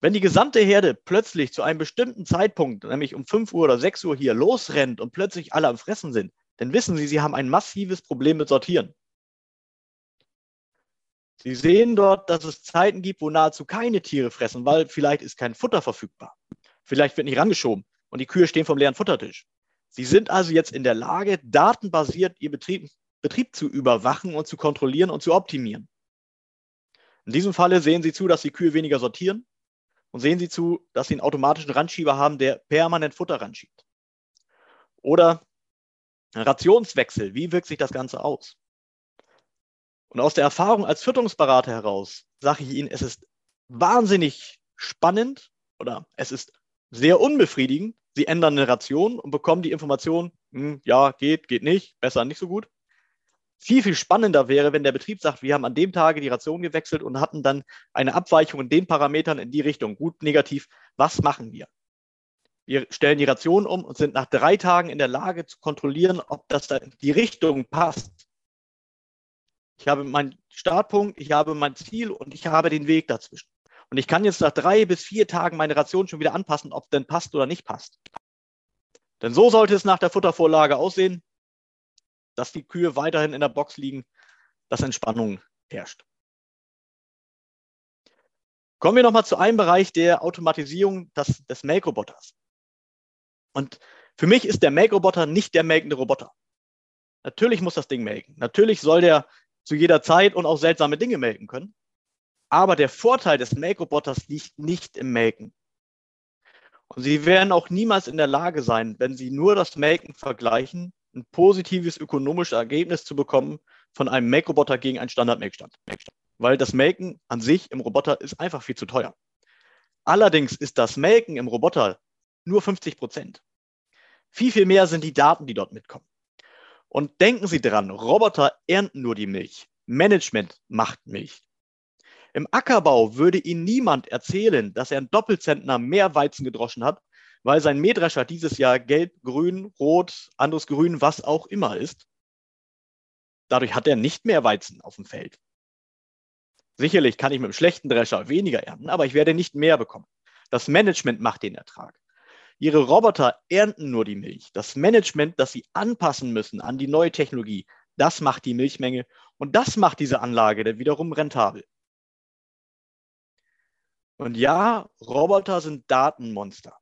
Wenn die gesamte Herde plötzlich zu einem bestimmten Zeitpunkt, nämlich um 5 Uhr oder 6 Uhr hier losrennt und plötzlich alle am Fressen sind, dann wissen Sie, Sie haben ein massives Problem mit Sortieren. Sie sehen dort, dass es Zeiten gibt, wo nahezu keine Tiere fressen, weil vielleicht ist kein Futter verfügbar. Vielleicht wird nicht rangeschoben und die Kühe stehen vom leeren Futtertisch. Sie sind also jetzt in der Lage, datenbasiert Ihr Betrieb, Betrieb zu überwachen und zu kontrollieren und zu optimieren. In diesem Falle sehen Sie zu, dass die Kühe weniger sortieren und sehen Sie zu, dass Sie einen automatischen Randschieber haben, der permanent Futter ranschiebt. Oder Rationswechsel, wie wirkt sich das Ganze aus? Und aus der Erfahrung als Fütterungsberater heraus sage ich Ihnen, es ist wahnsinnig spannend oder es ist sehr unbefriedigend. Sie ändern eine Ration und bekommen die Information, hm, ja, geht, geht nicht, besser, nicht so gut viel, viel spannender wäre, wenn der Betrieb sagt, wir haben an dem Tage die Ration gewechselt und hatten dann eine Abweichung in den Parametern in die Richtung, gut, negativ. Was machen wir? Wir stellen die Ration um und sind nach drei Tagen in der Lage zu kontrollieren, ob das da die Richtung passt. Ich habe meinen Startpunkt, ich habe mein Ziel und ich habe den Weg dazwischen. Und ich kann jetzt nach drei bis vier Tagen meine Ration schon wieder anpassen, ob denn passt oder nicht passt. Denn so sollte es nach der Futtervorlage aussehen dass die Kühe weiterhin in der Box liegen, dass Entspannung herrscht. Kommen wir nochmal zu einem Bereich der Automatisierung des, des Melkroboters. Und für mich ist der Melkroboter nicht der melkende Roboter. Natürlich muss das Ding melken. Natürlich soll der zu jeder Zeit und auch seltsame Dinge melken können. Aber der Vorteil des Melkroboters liegt nicht im Melken. Und Sie werden auch niemals in der Lage sein, wenn Sie nur das Melken vergleichen, ein positives ökonomisches Ergebnis zu bekommen von einem Make-Roboter gegen einen Standard-Make-Stand. Weil das Melken an sich im Roboter ist einfach viel zu teuer. Allerdings ist das Melken im Roboter nur 50 Prozent. Viel, viel mehr sind die Daten, die dort mitkommen. Und denken Sie dran, Roboter ernten nur die Milch. Management macht Milch. Im Ackerbau würde Ihnen niemand erzählen, dass er einen Doppelzentner mehr Weizen gedroschen hat, weil sein Mähdrescher dieses Jahr gelb, grün, rot, anderes Grün, was auch immer ist. Dadurch hat er nicht mehr Weizen auf dem Feld. Sicherlich kann ich mit einem schlechten Drescher weniger ernten, aber ich werde nicht mehr bekommen. Das Management macht den Ertrag. Ihre Roboter ernten nur die Milch. Das Management, das sie anpassen müssen an die neue Technologie, das macht die Milchmenge und das macht diese Anlage dann wiederum rentabel. Und ja, Roboter sind Datenmonster.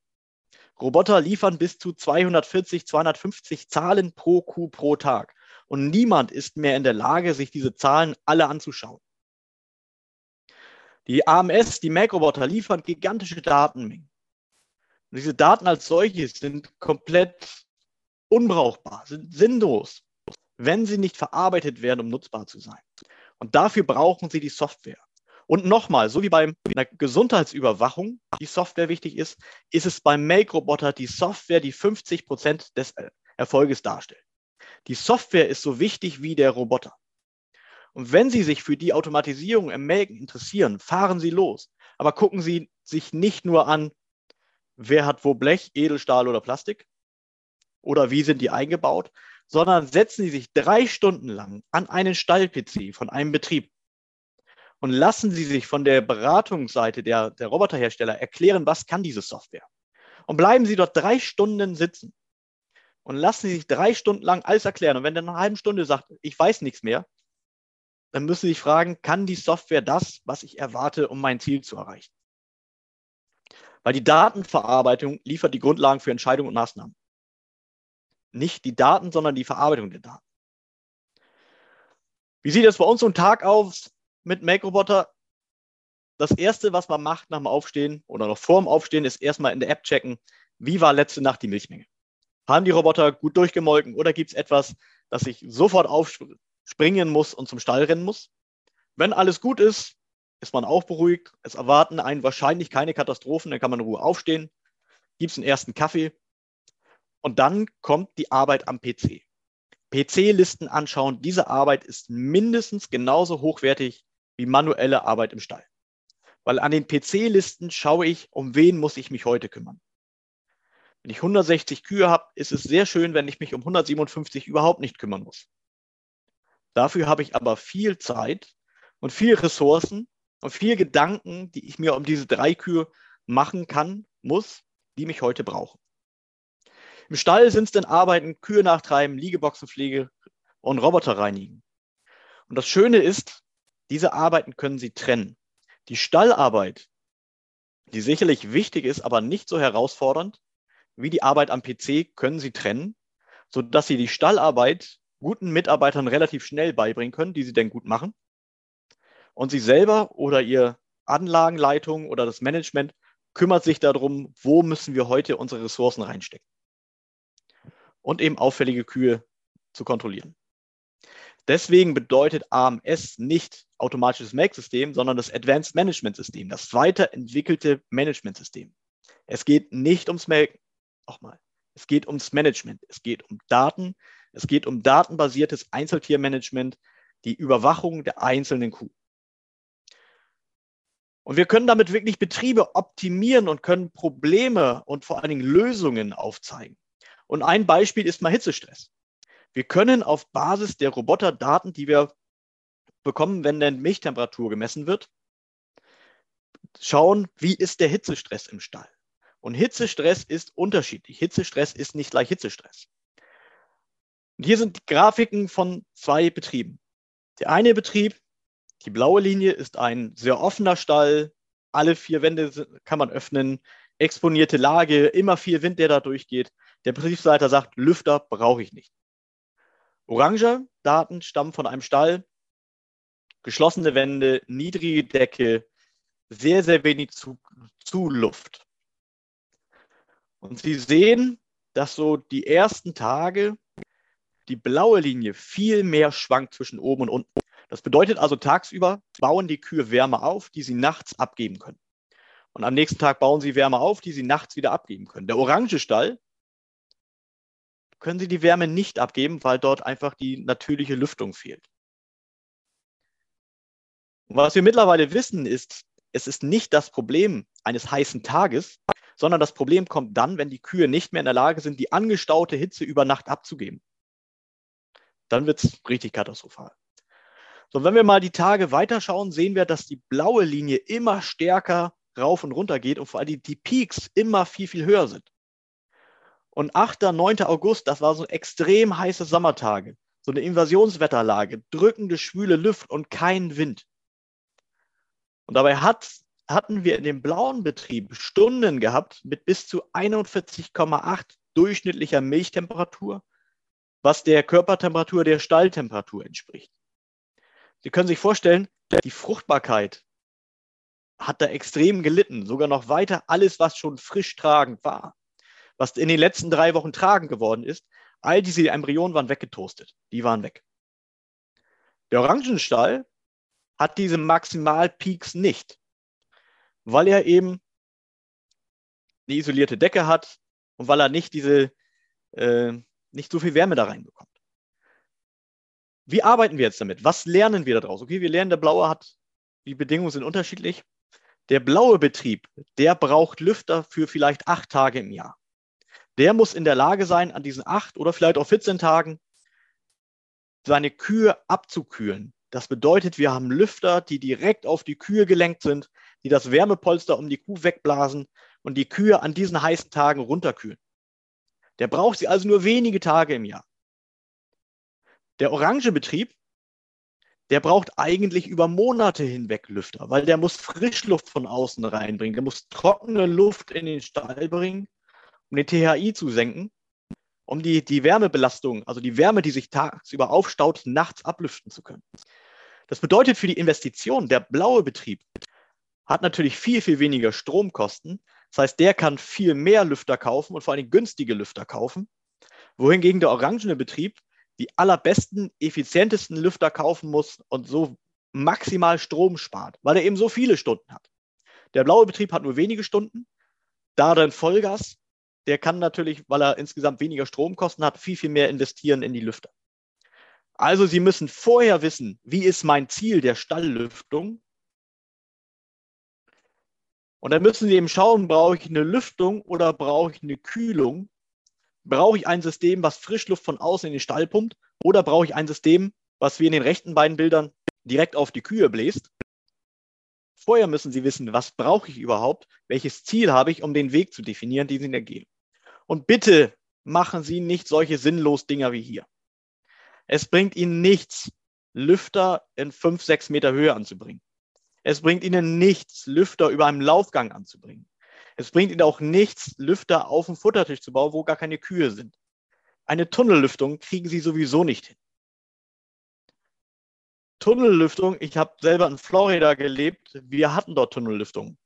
Roboter liefern bis zu 240, 250 Zahlen pro Kuh pro Tag. Und niemand ist mehr in der Lage, sich diese Zahlen alle anzuschauen. Die AMS, die Melkroboter liefern gigantische Datenmengen. Und diese Daten als solche sind komplett unbrauchbar, sind sinnlos, wenn sie nicht verarbeitet werden, um nutzbar zu sein. Und dafür brauchen sie die Software. Und nochmal, so wie bei einer Gesundheitsüberwachung die Software wichtig ist, ist es beim Make-Roboter die Software, die 50 Prozent des Erfolges darstellt. Die Software ist so wichtig wie der Roboter. Und wenn Sie sich für die Automatisierung im Melken interessieren, fahren Sie los. Aber gucken Sie sich nicht nur an, wer hat wo Blech, Edelstahl oder Plastik oder wie sind die eingebaut, sondern setzen Sie sich drei Stunden lang an einen Stall-PC von einem Betrieb und lassen Sie sich von der Beratungsseite der, der Roboterhersteller erklären, was kann diese Software. Und bleiben Sie dort drei Stunden sitzen und lassen Sie sich drei Stunden lang alles erklären. Und wenn der nach einer halben Stunde sagt, ich weiß nichts mehr, dann müssen Sie sich fragen, kann die Software das, was ich erwarte, um mein Ziel zu erreichen? Weil die Datenverarbeitung liefert die Grundlagen für Entscheidungen und Maßnahmen. Nicht die Daten, sondern die Verarbeitung der Daten. Wie sieht es bei uns so ein Tag aus mit Make-Roboter? Das erste, was man macht nach dem Aufstehen oder noch vor dem Aufstehen, ist erstmal in der App checken, wie war letzte Nacht die Milchmenge? Haben die Roboter gut durchgemolken oder gibt es etwas, das ich sofort aufspringen muss und zum Stall rennen muss? Wenn alles gut ist, ist man auch beruhigt. Es erwarten einen wahrscheinlich keine Katastrophen, dann kann man in Ruhe aufstehen, gibt es einen ersten Kaffee und dann kommt die Arbeit am PC. PC-Listen anschauen, diese Arbeit ist mindestens genauso hochwertig wie manuelle Arbeit im Stall. Weil an den PC-Listen schaue ich, um wen muss ich mich heute kümmern. Wenn ich 160 Kühe habe, ist es sehr schön, wenn ich mich um 157 überhaupt nicht kümmern muss. Dafür habe ich aber viel Zeit und viel Ressourcen und viel Gedanken, die ich mir um diese drei Kühe machen kann, muss, die mich heute brauchen. Im Stall sind es dann Arbeiten, Kühe nachtreiben, Liegeboxenpflege und Roboter reinigen. Und das Schöne ist, diese Arbeiten können Sie trennen. Die Stallarbeit, die sicherlich wichtig ist, aber nicht so herausfordernd wie die Arbeit am PC, können Sie trennen, sodass Sie die Stallarbeit guten Mitarbeitern relativ schnell beibringen können, die sie denn gut machen. Und Sie selber oder Ihr Anlagenleitung oder das Management kümmert sich darum, wo müssen wir heute unsere Ressourcen reinstecken und eben auffällige Kühe zu kontrollieren. Deswegen bedeutet AMS nicht automatisches Make-System, sondern das Advanced Management System, das weiterentwickelte Management-System. Es geht nicht ums Melken, nochmal, es geht ums Management, es geht um Daten, es geht um datenbasiertes Einzeltiermanagement, die Überwachung der einzelnen Kuh. Und wir können damit wirklich Betriebe optimieren und können Probleme und vor allen Dingen Lösungen aufzeigen. Und ein Beispiel ist mal Hitzestress. Wir können auf Basis der Roboterdaten, die wir bekommen, wenn denn Milchtemperatur gemessen wird, schauen, wie ist der Hitzestress im Stall. Und Hitzestress ist unterschiedlich. Hitzestress ist nicht gleich Hitzestress. Und hier sind die Grafiken von zwei Betrieben. Der eine Betrieb, die blaue Linie, ist ein sehr offener Stall. Alle vier Wände kann man öffnen. Exponierte Lage, immer viel Wind, der da durchgeht. Der Betriebsleiter sagt, Lüfter brauche ich nicht. Orange Daten stammen von einem Stall, geschlossene Wände, niedrige Decke, sehr, sehr wenig zu, Zuluft. Und Sie sehen, dass so die ersten Tage die blaue Linie viel mehr schwankt zwischen oben und unten. Das bedeutet also, tagsüber bauen die Kühe Wärme auf, die sie nachts abgeben können. Und am nächsten Tag bauen sie Wärme auf, die sie nachts wieder abgeben können. Der orange Stall können Sie die Wärme nicht abgeben, weil dort einfach die natürliche Lüftung fehlt. Was wir mittlerweile wissen, ist, es ist nicht das Problem eines heißen Tages, sondern das Problem kommt dann, wenn die Kühe nicht mehr in der Lage sind, die angestaute Hitze über Nacht abzugeben. Dann wird es richtig katastrophal. So, wenn wir mal die Tage weiterschauen, sehen wir, dass die blaue Linie immer stärker rauf und runter geht und vor allem die Peaks immer viel, viel höher sind. Und 8., 9. August, das war so extrem heiße Sommertage, so eine Invasionswetterlage, drückende, schwüle Luft und kein Wind. Und dabei hat, hatten wir in dem blauen Betrieb Stunden gehabt mit bis zu 41,8 durchschnittlicher Milchtemperatur, was der Körpertemperatur der Stalltemperatur entspricht. Sie können sich vorstellen, die Fruchtbarkeit hat da extrem gelitten, sogar noch weiter alles, was schon frisch tragend war, was in den letzten drei Wochen tragend geworden ist, all diese Embryonen waren weggetoastet, die waren weg. Der Orangenstall hat diese Maximalpeaks nicht, weil er eben eine isolierte Decke hat und weil er nicht diese äh, nicht so viel Wärme da reinbekommt. Wie arbeiten wir jetzt damit? Was lernen wir daraus? Okay, wir lernen, der blaue hat, die Bedingungen sind unterschiedlich. Der blaue Betrieb, der braucht Lüfter für vielleicht acht Tage im Jahr. Der muss in der Lage sein, an diesen acht oder vielleicht auch 14 Tagen seine Kühe abzukühlen. Das bedeutet, wir haben Lüfter, die direkt auf die Kühe gelenkt sind, die das Wärmepolster um die Kuh wegblasen und die Kühe an diesen heißen Tagen runterkühlen. Der braucht sie also nur wenige Tage im Jahr. Der Orangebetrieb, der braucht eigentlich über Monate hinweg Lüfter, weil der muss Frischluft von außen reinbringen, der muss trockene Luft in den Stall bringen, um den THI zu senken, um die, die Wärmebelastung, also die Wärme, die sich tagsüber aufstaut, nachts ablüften zu können. Das bedeutet für die Investition, der blaue Betrieb hat natürlich viel, viel weniger Stromkosten. Das heißt, der kann viel mehr Lüfter kaufen und vor allem günstige Lüfter kaufen, wohingegen der orangene Betrieb die allerbesten, effizientesten Lüfter kaufen muss und so maximal Strom spart, weil er eben so viele Stunden hat. Der blaue Betrieb hat nur wenige Stunden, da dann Vollgas, der kann natürlich, weil er insgesamt weniger Stromkosten hat, viel, viel mehr investieren in die Lüfter. Also Sie müssen vorher wissen, wie ist mein Ziel der Stalllüftung. Und dann müssen Sie eben schauen, brauche ich eine Lüftung oder brauche ich eine Kühlung brauche ich ein System, was Frischluft von außen in den Stall pumpt, oder brauche ich ein System, was wie in den rechten beiden Bildern direkt auf die Kühe bläst? Vorher müssen Sie wissen, was brauche ich überhaupt, welches Ziel habe ich, um den Weg zu definieren, den Sie da gehen. Und bitte machen Sie nicht solche sinnlos Dinger wie hier. Es bringt Ihnen nichts, Lüfter in fünf, sechs Meter Höhe anzubringen. Es bringt Ihnen nichts, Lüfter über einem Laufgang anzubringen. Es bringt Ihnen auch nichts, Lüfter auf dem Futtertisch zu bauen, wo gar keine Kühe sind. Eine Tunnellüftung kriegen Sie sowieso nicht hin. Tunnellüftung, ich habe selber in Florida gelebt, wir hatten dort Tunnellüftung.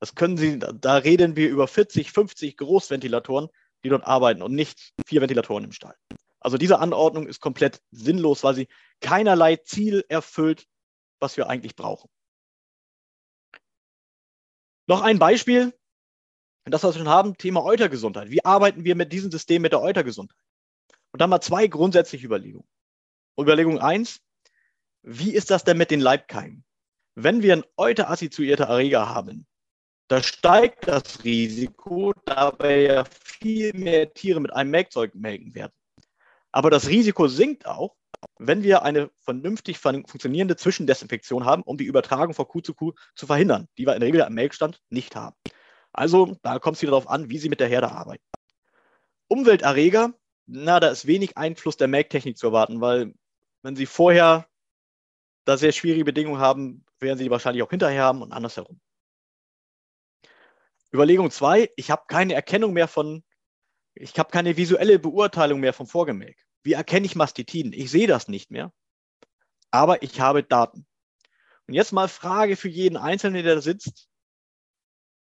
Das können Sie, da reden wir über 40, 50 Großventilatoren, die dort arbeiten und nicht vier Ventilatoren im Stall. Also diese Anordnung ist komplett sinnlos, weil sie keinerlei Ziel erfüllt, was wir eigentlich brauchen. Noch ein Beispiel, das, was wir schon haben, Thema Eutergesundheit. Wie arbeiten wir mit diesem System mit der Eutergesundheit? Und dann mal zwei grundsätzliche Überlegungen. Überlegung eins, wie ist das denn mit den Leibkeimen? Wenn wir einen euterassoziierten Erreger haben, da steigt das Risiko, da wir ja viel mehr Tiere mit einem Melkzeug melken werden. Aber das Risiko sinkt auch, wenn wir eine vernünftig funktionierende Zwischendesinfektion haben, um die Übertragung von Kuh zu Kuh zu verhindern, die wir in der Regel am Melkstand nicht haben. Also da kommt es wieder darauf an, wie Sie mit der Herde arbeiten. Umwelterreger, na, da ist wenig Einfluss der Melktechnik zu erwarten, weil wenn Sie vorher da sehr schwierige Bedingungen haben, werden Sie die wahrscheinlich auch hinterher haben und andersherum. Überlegung 2, ich habe keine Erkennung mehr von, ich habe keine visuelle Beurteilung mehr vom Vorgemelk. Wie erkenne ich Mastitiden? Ich sehe das nicht mehr, aber ich habe Daten. Und jetzt mal Frage für jeden Einzelnen, der da sitzt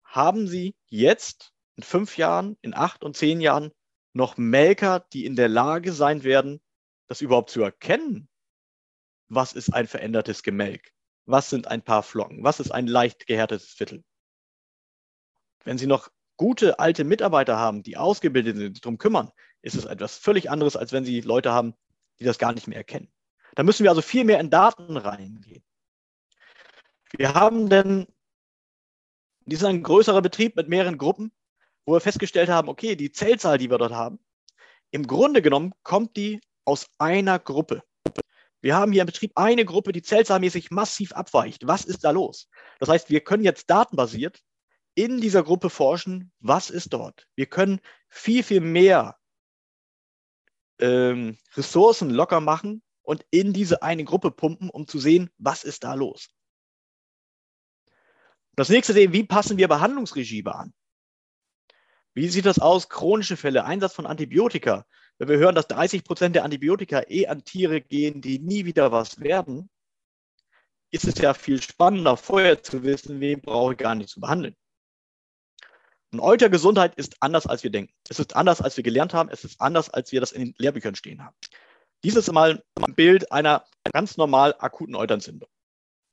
haben Sie jetzt in fünf Jahren, in acht und zehn Jahren noch Melker, die in der Lage sein werden, das überhaupt zu erkennen? Was ist ein verändertes Gemelk? Was sind ein paar Flocken? Was ist ein leicht gehärtetes Viertel? Wenn Sie noch gute alte Mitarbeiter haben, die ausgebildet sind, die darum kümmern, ist es etwas völlig anderes, als wenn Sie Leute haben, die das gar nicht mehr erkennen. Da müssen wir also viel mehr in Daten reingehen. Wir haben denn dies ist ein größerer Betrieb mit mehreren Gruppen, wo wir festgestellt haben, okay, die Zellzahl, die wir dort haben, im Grunde genommen kommt die aus einer Gruppe. Wir haben hier im Betrieb eine Gruppe, die zellzahlmäßig massiv abweicht. Was ist da los? Das heißt, wir können jetzt datenbasiert in dieser Gruppe forschen, was ist dort. Wir können viel, viel mehr ähm, Ressourcen locker machen und in diese eine Gruppe pumpen, um zu sehen, was ist da los. Das nächste sehen, wie passen wir Behandlungsregime an? Wie sieht das aus? Chronische Fälle, Einsatz von Antibiotika. Wenn wir hören, dass 30 Prozent der Antibiotika eh an Tiere gehen, die nie wieder was werden, ist es ja viel spannender, vorher zu wissen, wen brauche ich gar nicht zu behandeln. Und Eutergesundheit ist anders, als wir denken. Es ist anders, als wir gelernt haben. Es ist anders, als wir das in den Lehrbüchern stehen haben. Dies ist mal ein Bild einer ganz normal akuten Euterentzündung.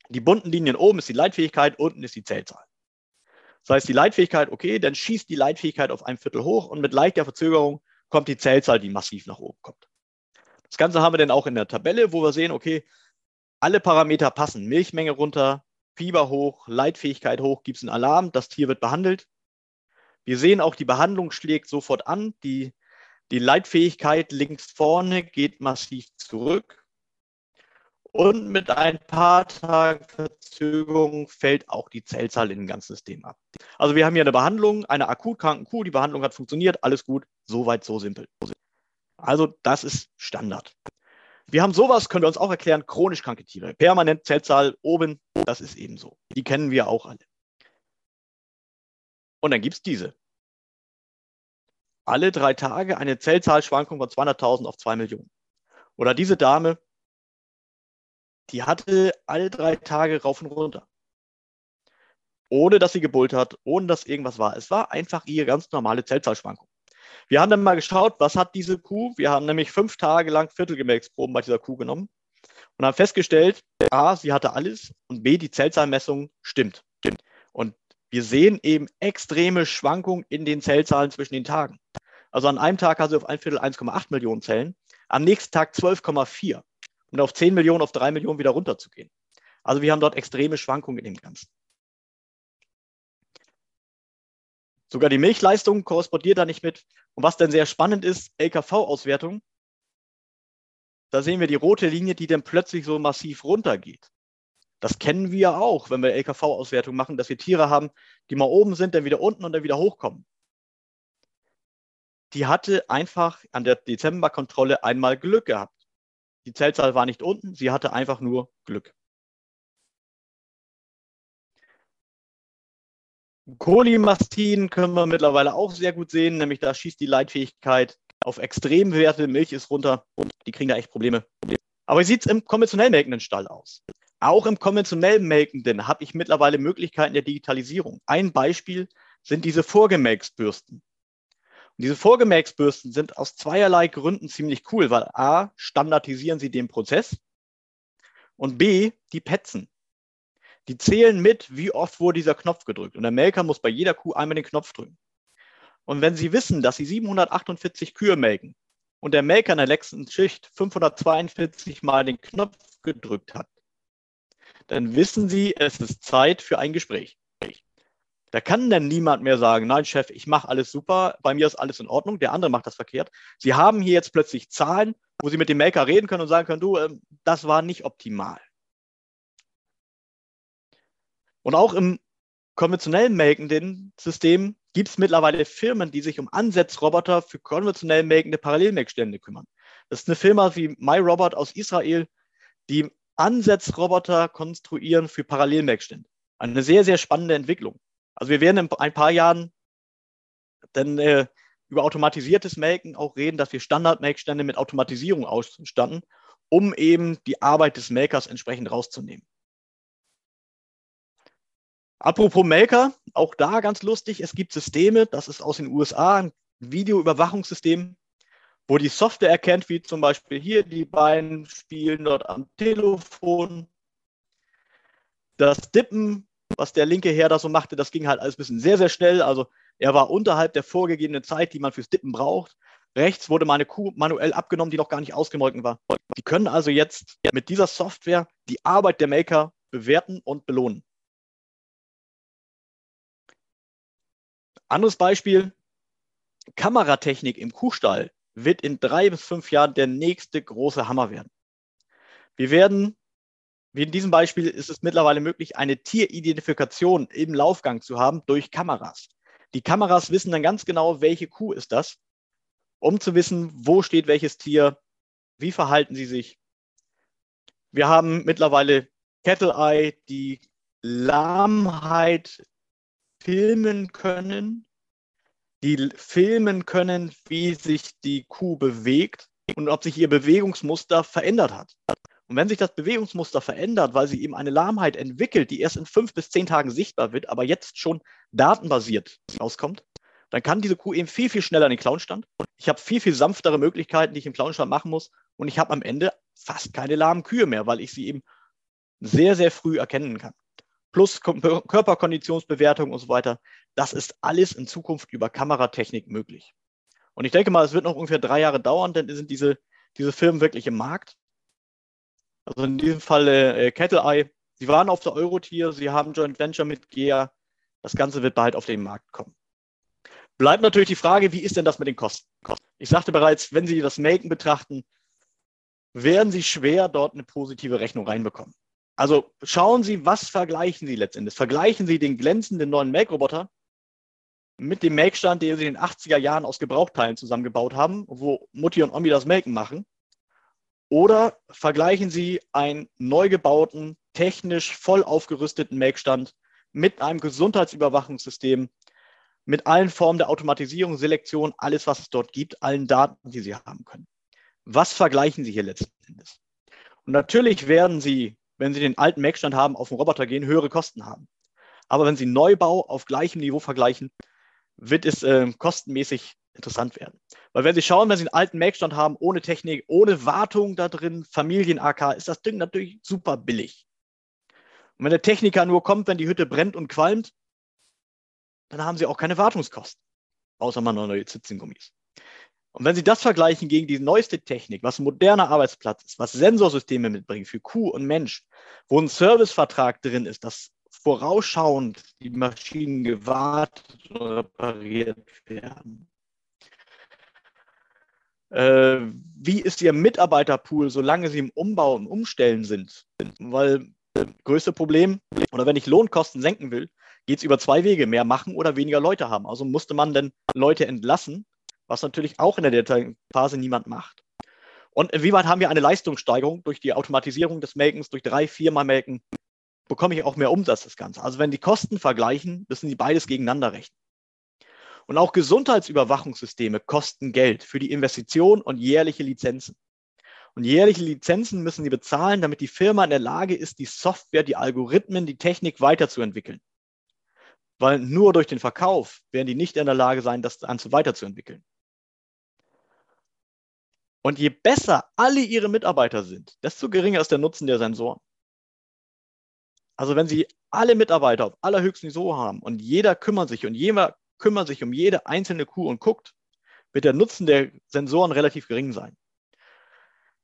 Die bunten Linien oben ist die Leitfähigkeit, unten ist die Zellzahl. Das heißt, die Leitfähigkeit, okay, dann schießt die Leitfähigkeit auf ein Viertel hoch und mit leichter Verzögerung kommt die Zellzahl, die massiv nach oben kommt. Das Ganze haben wir dann auch in der Tabelle, wo wir sehen, okay, alle Parameter passen. Milchmenge runter, Fieber hoch, Leitfähigkeit hoch, gibt es einen Alarm, das Tier wird behandelt. Wir sehen auch, die Behandlung schlägt sofort an. Die, die Leitfähigkeit links vorne geht massiv zurück. Und mit ein paar Tagen Verzögerung fällt auch die Zellzahl in dem ganzen System ab. Also wir haben hier eine Behandlung, eine akut kranken Kuh, die Behandlung hat funktioniert, alles gut, soweit so simpel. Also das ist Standard. Wir haben sowas, können wir uns auch erklären, chronisch kranke Tiere. Permanent Zellzahl oben, das ist ebenso. Die kennen wir auch alle. Und dann gibt es diese. Alle drei Tage eine Zellzahlschwankung von 200.000 auf 2 Millionen. Oder diese Dame, die hatte alle drei Tage rauf und runter. Ohne dass sie gebullt hat, ohne dass irgendwas war. Es war einfach ihre ganz normale Zellzahlschwankung. Wir haben dann mal geschaut, was hat diese Kuh? Wir haben nämlich fünf Tage lang Viertelgemächsproben bei dieser Kuh genommen und haben festgestellt, A, sie hatte alles und B, die Zellzahlmessung stimmt. Wir sehen eben extreme Schwankungen in den Zellzahlen zwischen den Tagen. Also an einem Tag hat sie auf ein Viertel 1,8 Millionen Zellen, am nächsten Tag 12,4 und auf 10 Millionen, auf 3 Millionen wieder runterzugehen. Also wir haben dort extreme Schwankungen in dem Ganzen. Sogar die Milchleistung korrespondiert da nicht mit. Und was dann sehr spannend ist, LKV-Auswertung, da sehen wir die rote Linie, die dann plötzlich so massiv runtergeht. Das kennen wir auch, wenn wir LKV-Auswertung machen, dass wir Tiere haben, die mal oben sind, dann wieder unten und dann wieder hochkommen. Die hatte einfach an der Dezemberkontrolle einmal Glück gehabt. Die Zellzahl war nicht unten, sie hatte einfach nur Glück. Cholimastien können wir mittlerweile auch sehr gut sehen, nämlich da schießt die Leitfähigkeit auf Extremwerte, Milch ist runter und die kriegen da echt Probleme. Aber wie sieht es im konventionell melkenden Stall aus? Auch im konventionell melkenden habe ich mittlerweile Möglichkeiten der Digitalisierung. Ein Beispiel sind diese Vorgemelksbürsten. Und diese Vorgemelksbürsten sind aus zweierlei Gründen ziemlich cool, weil A, standardisieren sie den Prozess und B, die petzen. Die zählen mit, wie oft wurde dieser Knopf gedrückt. Und der Melker muss bei jeder Kuh einmal den Knopf drücken. Und wenn Sie wissen, dass Sie 748 Kühe melken und der Melker in der letzten Schicht 542 Mal den Knopf gedrückt hat, dann wissen Sie, es ist Zeit für ein Gespräch. Da kann dann niemand mehr sagen, nein, Chef, ich mache alles super, bei mir ist alles in Ordnung, der andere macht das verkehrt. Sie haben hier jetzt plötzlich Zahlen, wo Sie mit dem Maker reden können und sagen können, du, ähm, das war nicht optimal. Und auch im konventionell melkenden System gibt es mittlerweile Firmen, die sich um Ansetzroboter für konventionell melkende Parallelmelkstände kümmern. Das ist eine Firma wie MyRobot aus Israel, die Ansetzroboter konstruieren für Parallelmelkstände. Eine sehr, sehr spannende Entwicklung. Also wir werden in ein paar Jahren dann äh, über automatisiertes Melken auch reden, dass wir Standardmelkstände mit Automatisierung ausstatten, um eben die Arbeit des Melkers entsprechend rauszunehmen. Apropos Melker, auch da ganz lustig, es gibt Systeme, das ist aus den USA, ein Videoüberwachungssystem, wo die Software erkennt, wie zum Beispiel hier, die beiden spielen dort am Telefon. Das Dippen, was der linke Herr da so machte, das ging halt alles ein bisschen sehr, sehr schnell. Also er war unterhalb der vorgegebenen Zeit, die man fürs Dippen braucht. Rechts wurde meine Kuh manuell abgenommen, die noch gar nicht ausgemolken war. Die können also jetzt mit dieser Software die Arbeit der Maker bewerten und belohnen. Anderes Beispiel, Kameratechnik im Kuhstall wird in drei bis fünf Jahren der nächste große Hammer werden. Wir werden, wie in diesem Beispiel, ist es mittlerweile möglich, eine Tieridentifikation im Laufgang zu haben durch Kameras. Die Kameras wissen dann ganz genau, welche Kuh ist das, um zu wissen, wo steht welches Tier, wie verhalten sie sich. Wir haben mittlerweile Cattle Eye, die Lahmheit filmen können die filmen können, wie sich die Kuh bewegt und ob sich ihr Bewegungsmuster verändert hat. Und wenn sich das Bewegungsmuster verändert, weil sie eben eine Lahmheit entwickelt, die erst in fünf bis zehn Tagen sichtbar wird, aber jetzt schon datenbasiert rauskommt, dann kann diese Kuh eben viel, viel schneller in den Clownstand. Ich habe viel, viel sanftere Möglichkeiten, die ich im Clownstand machen muss. Und ich habe am Ende fast keine lahmen Kühe mehr, weil ich sie eben sehr, sehr früh erkennen kann. Plus Körperkonditionsbewertung und so weiter. Das ist alles in Zukunft über Kameratechnik möglich. Und ich denke mal, es wird noch ungefähr drei Jahre dauern, denn sind diese, diese Firmen wirklich im Markt. Also in diesem Fall äh, Kettle Eye. Sie waren auf der Eurotier, sie haben Joint Venture mit GEA. Das Ganze wird bald auf den Markt kommen. Bleibt natürlich die Frage, wie ist denn das mit den Kosten? Ich sagte bereits, wenn Sie das Melken betrachten, werden Sie schwer dort eine positive Rechnung reinbekommen. Also schauen Sie, was vergleichen Sie letztendlich? Vergleichen Sie den glänzenden neuen Melkroboter mit dem Melkstand, den Sie in den 80er Jahren aus Gebrauchteilen zusammengebaut haben, wo Mutti und Omi das Melken machen. Oder vergleichen Sie einen neu gebauten, technisch voll aufgerüsteten Melkstand mit einem Gesundheitsüberwachungssystem, mit allen Formen der Automatisierung, Selektion, alles, was es dort gibt, allen Daten, die Sie haben können. Was vergleichen Sie hier letzten Endes? Und natürlich werden Sie, wenn Sie den alten Melkstand haben, auf den Roboter gehen, höhere Kosten haben. Aber wenn Sie Neubau auf gleichem Niveau vergleichen, wird es äh, kostenmäßig interessant werden. Weil wenn Sie schauen, wenn Sie einen alten Melkstand haben, ohne Technik, ohne Wartung da drin, Familien-AK, ist das Ding natürlich super billig. Und wenn der Techniker nur kommt, wenn die Hütte brennt und qualmt, dann haben Sie auch keine Wartungskosten, außer man neue Zitzengummis. Und wenn Sie das vergleichen gegen die neueste Technik, was ein moderner Arbeitsplatz ist, was Sensorsysteme mitbringen für Kuh und Mensch, wo ein Servicevertrag drin ist, dass vorausschauend die Maschinen gewartet und repariert werden, äh, wie ist Ihr Mitarbeiterpool, solange Sie im Umbau und Umstellen sind? Weil das größte Problem, oder wenn ich Lohnkosten senken will, geht es über zwei Wege, mehr machen oder weniger Leute haben. Also musste man dann Leute entlassen, was natürlich auch in der Detailphase niemand macht. Und inwieweit haben wir eine Leistungssteigerung durch die Automatisierung des Melkens, durch drei, viermal Melken, bekomme ich auch mehr Umsatz das Ganze. Also wenn die Kosten vergleichen, müssen sie beides gegeneinander rechnen. Und auch Gesundheitsüberwachungssysteme kosten Geld für die Investition und jährliche Lizenzen. Und jährliche Lizenzen müssen sie bezahlen, damit die Firma in der Lage ist, die Software, die Algorithmen, die Technik weiterzuentwickeln. Weil nur durch den Verkauf werden die nicht in der Lage sein, das dann weiterzuentwickeln. Und je besser alle ihre Mitarbeiter sind, desto geringer ist der Nutzen der Sensoren. Also wenn Sie alle Mitarbeiter auf allerhöchstem Niveau haben und jeder kümmert sich und jeder kümmert sich um jede einzelne Kuh und guckt, wird der Nutzen der Sensoren relativ gering sein.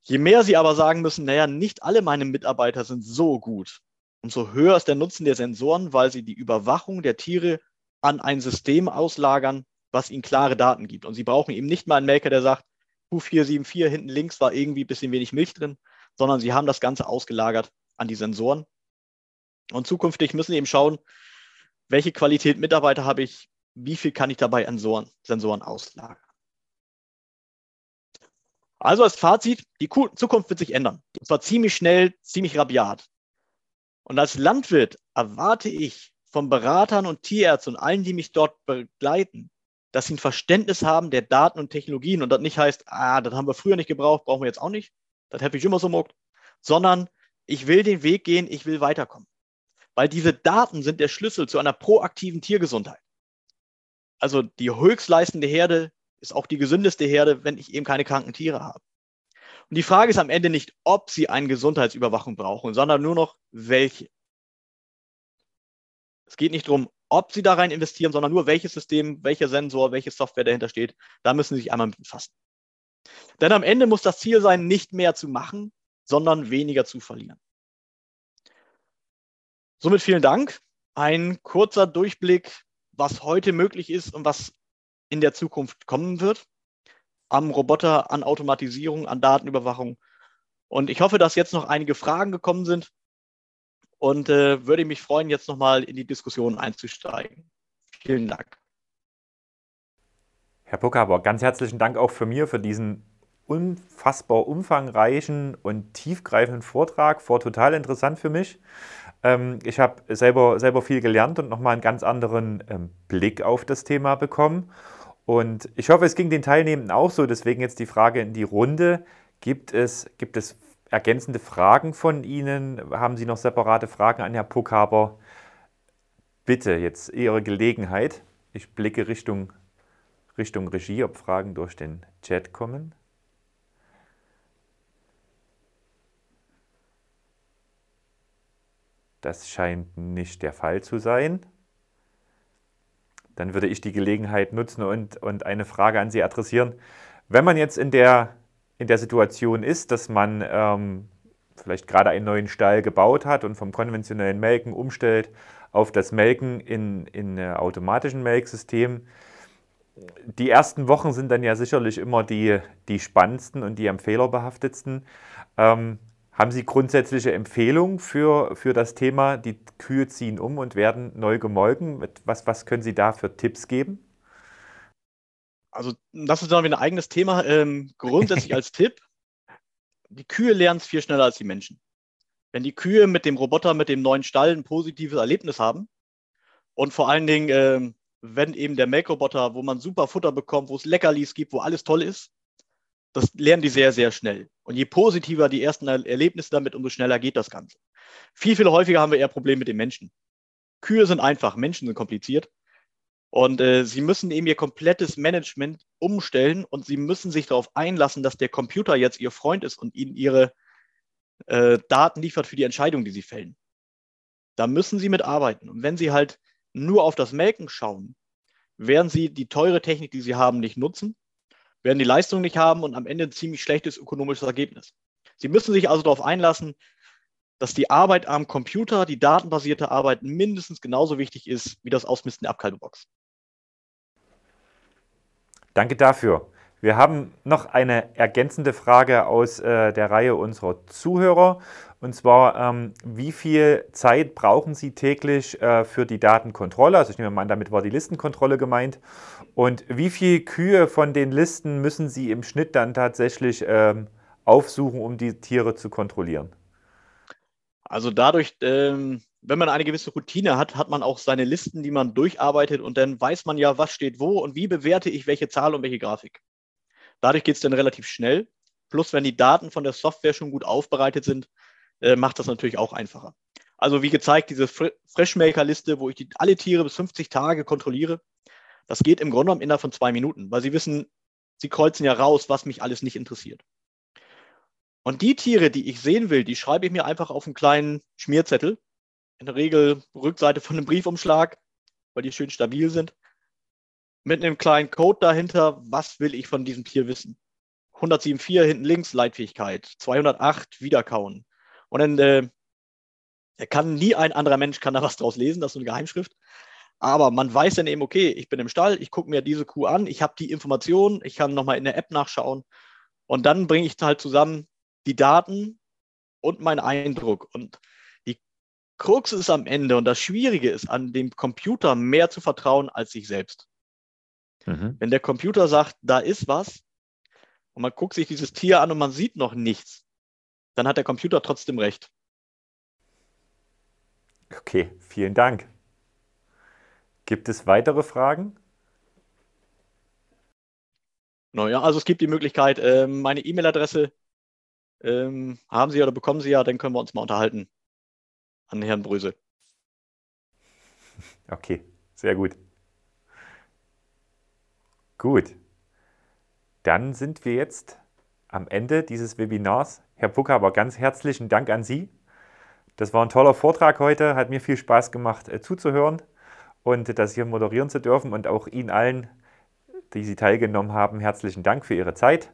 Je mehr Sie aber sagen müssen, naja, nicht alle meine Mitarbeiter sind so gut, umso höher ist der Nutzen der Sensoren, weil sie die Überwachung der Tiere an ein System auslagern, was ihnen klare Daten gibt. Und Sie brauchen eben nicht mal einen Maker, der sagt, Q474 hinten links war irgendwie ein bisschen wenig Milch drin, sondern Sie haben das Ganze ausgelagert an die Sensoren. Und zukünftig müssen Sie eben schauen, welche Qualität Mitarbeiter habe ich, wie viel kann ich dabei an Sensoren, Sensoren auslagern. Also als Fazit, die Zukunft wird sich ändern. Und zwar ziemlich schnell, ziemlich rabiat. Und als Landwirt erwarte ich von Beratern und Tierärzten und allen, die mich dort begleiten, dass sie ein Verständnis haben der Daten und Technologien und das nicht heißt, ah, das haben wir früher nicht gebraucht, brauchen wir jetzt auch nicht. Das habe ich immer so mogt. Sondern ich will den Weg gehen, ich will weiterkommen. Weil diese Daten sind der Schlüssel zu einer proaktiven Tiergesundheit. Also die höchstleistende Herde ist auch die gesündeste Herde, wenn ich eben keine kranken Tiere habe. Und die Frage ist am Ende nicht, ob sie eine Gesundheitsüberwachung brauchen, sondern nur noch welche. Es geht nicht darum, ob sie da rein investieren, sondern nur welches System, welcher Sensor, welche Software dahinter steht. Da müssen sie sich einmal mit befassen. Denn am Ende muss das Ziel sein, nicht mehr zu machen, sondern weniger zu verlieren. Somit vielen Dank. Ein kurzer Durchblick was heute möglich ist und was in der Zukunft kommen wird. Am Roboter, an Automatisierung, an Datenüberwachung. Und ich hoffe, dass jetzt noch einige Fragen gekommen sind und äh, würde mich freuen, jetzt nochmal in die Diskussion einzusteigen. Vielen Dank. Herr Puckhaber, ganz herzlichen Dank auch für mir für diesen unfassbar umfangreichen und tiefgreifenden Vortrag. War total interessant für mich. Ähm, ich habe selber, selber viel gelernt und nochmal einen ganz anderen ähm, Blick auf das Thema bekommen. Und ich hoffe, es ging den Teilnehmenden auch so. Deswegen jetzt die Frage in die Runde. Gibt es, gibt es ergänzende Fragen von Ihnen? Haben Sie noch separate Fragen an Herrn Puckhaber? Bitte, jetzt Ihre Gelegenheit. Ich blicke Richtung, Richtung Regie, ob Fragen durch den Chat kommen. Das scheint nicht der Fall zu sein. Dann würde ich die Gelegenheit nutzen und, und eine Frage an Sie adressieren. Wenn man jetzt in der, in der Situation ist, dass man ähm, vielleicht gerade einen neuen Stall gebaut hat und vom konventionellen Melken umstellt auf das Melken in, in äh, automatischen Melksystem, die ersten Wochen sind dann ja sicherlich immer die, die spannendsten und die am Fehler behaftetsten. Ähm, haben Sie grundsätzliche Empfehlungen für, für das Thema, die Kühe ziehen um und werden neu gemolken? Was, was können Sie da für Tipps geben? Also das ist dann wieder ein eigenes Thema. Ähm, grundsätzlich als Tipp, die Kühe lernen es viel schneller als die Menschen. Wenn die Kühe mit dem Roboter, mit dem neuen Stall ein positives Erlebnis haben und vor allen Dingen, ähm, wenn eben der Melkroboter, wo man super Futter bekommt, wo es Leckerlis gibt, wo alles toll ist, das lernen die sehr, sehr schnell. Und je positiver die ersten Erlebnisse damit, umso schneller geht das Ganze. Viel, viel häufiger haben wir eher Probleme mit den Menschen. Kühe sind einfach, Menschen sind kompliziert. Und äh, sie müssen eben ihr komplettes Management umstellen und sie müssen sich darauf einlassen, dass der Computer jetzt ihr Freund ist und ihnen ihre äh, Daten liefert für die Entscheidung, die sie fällen. Da müssen sie mitarbeiten. Und wenn sie halt nur auf das Melken schauen, werden sie die teure Technik, die sie haben, nicht nutzen werden die Leistung nicht haben und am Ende ein ziemlich schlechtes ökonomisches Ergebnis. Sie müssen sich also darauf einlassen, dass die Arbeit am Computer, die datenbasierte Arbeit mindestens genauso wichtig ist wie das Ausmisten der Abkaltebox. Danke dafür. Wir haben noch eine ergänzende Frage aus äh, der Reihe unserer Zuhörer. Und zwar, ähm, wie viel Zeit brauchen Sie täglich äh, für die Datenkontrolle? Also ich nehme mal an, damit war die Listenkontrolle gemeint. Und wie viele Kühe von den Listen müssen Sie im Schnitt dann tatsächlich ähm, aufsuchen, um die Tiere zu kontrollieren? Also dadurch, ähm, wenn man eine gewisse Routine hat, hat man auch seine Listen, die man durcharbeitet und dann weiß man ja, was steht wo und wie bewerte ich welche Zahl und welche Grafik. Dadurch geht es dann relativ schnell. Plus, wenn die Daten von der Software schon gut aufbereitet sind, äh, macht das natürlich auch einfacher. Also wie gezeigt, diese Freshmaker-Liste, wo ich die, alle Tiere bis 50 Tage kontrolliere, das geht im Grunde genommen innerhalb von zwei Minuten, weil sie wissen, sie kreuzen ja raus, was mich alles nicht interessiert. Und die Tiere, die ich sehen will, die schreibe ich mir einfach auf einen kleinen Schmierzettel. In der Regel Rückseite von einem Briefumschlag, weil die schön stabil sind. Mit einem kleinen Code dahinter, was will ich von diesem Tier wissen? 107.4 hinten links Leitfähigkeit, 208 Wiederkauen. Und dann äh, kann nie ein anderer Mensch kann da was draus lesen, das ist so eine Geheimschrift. Aber man weiß dann eben, okay, ich bin im Stall, ich gucke mir diese Kuh an, ich habe die Informationen, ich kann nochmal in der App nachschauen und dann bringe ich halt zusammen die Daten und meinen Eindruck. Und Krux ist am Ende und das Schwierige ist, an dem Computer mehr zu vertrauen als sich selbst. Mhm. Wenn der Computer sagt, da ist was und man guckt sich dieses Tier an und man sieht noch nichts, dann hat der Computer trotzdem recht. Okay, vielen Dank. Gibt es weitere Fragen? Naja, also es gibt die Möglichkeit, ähm, meine E-Mail-Adresse ähm, haben Sie oder bekommen Sie ja, dann können wir uns mal unterhalten an Herrn Bröse. Okay, sehr gut. Gut. Dann sind wir jetzt am Ende dieses Webinars. Herr Pucker, aber ganz herzlichen Dank an Sie. Das war ein toller Vortrag heute, hat mir viel Spaß gemacht äh, zuzuhören und das hier moderieren zu dürfen und auch Ihnen allen, die Sie teilgenommen haben, herzlichen Dank für Ihre Zeit.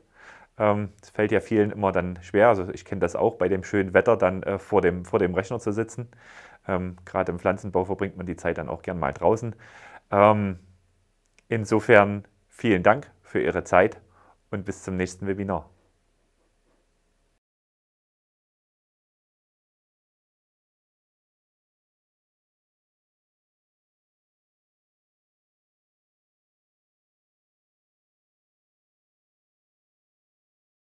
Ähm, es fällt ja vielen immer dann schwer, also ich kenne das auch, bei dem schönen Wetter dann äh, vor, dem, vor dem Rechner zu sitzen. Ähm, Gerade im Pflanzenbau verbringt man die Zeit dann auch gern mal draußen. Ähm, insofern vielen Dank für Ihre Zeit und bis zum nächsten Webinar.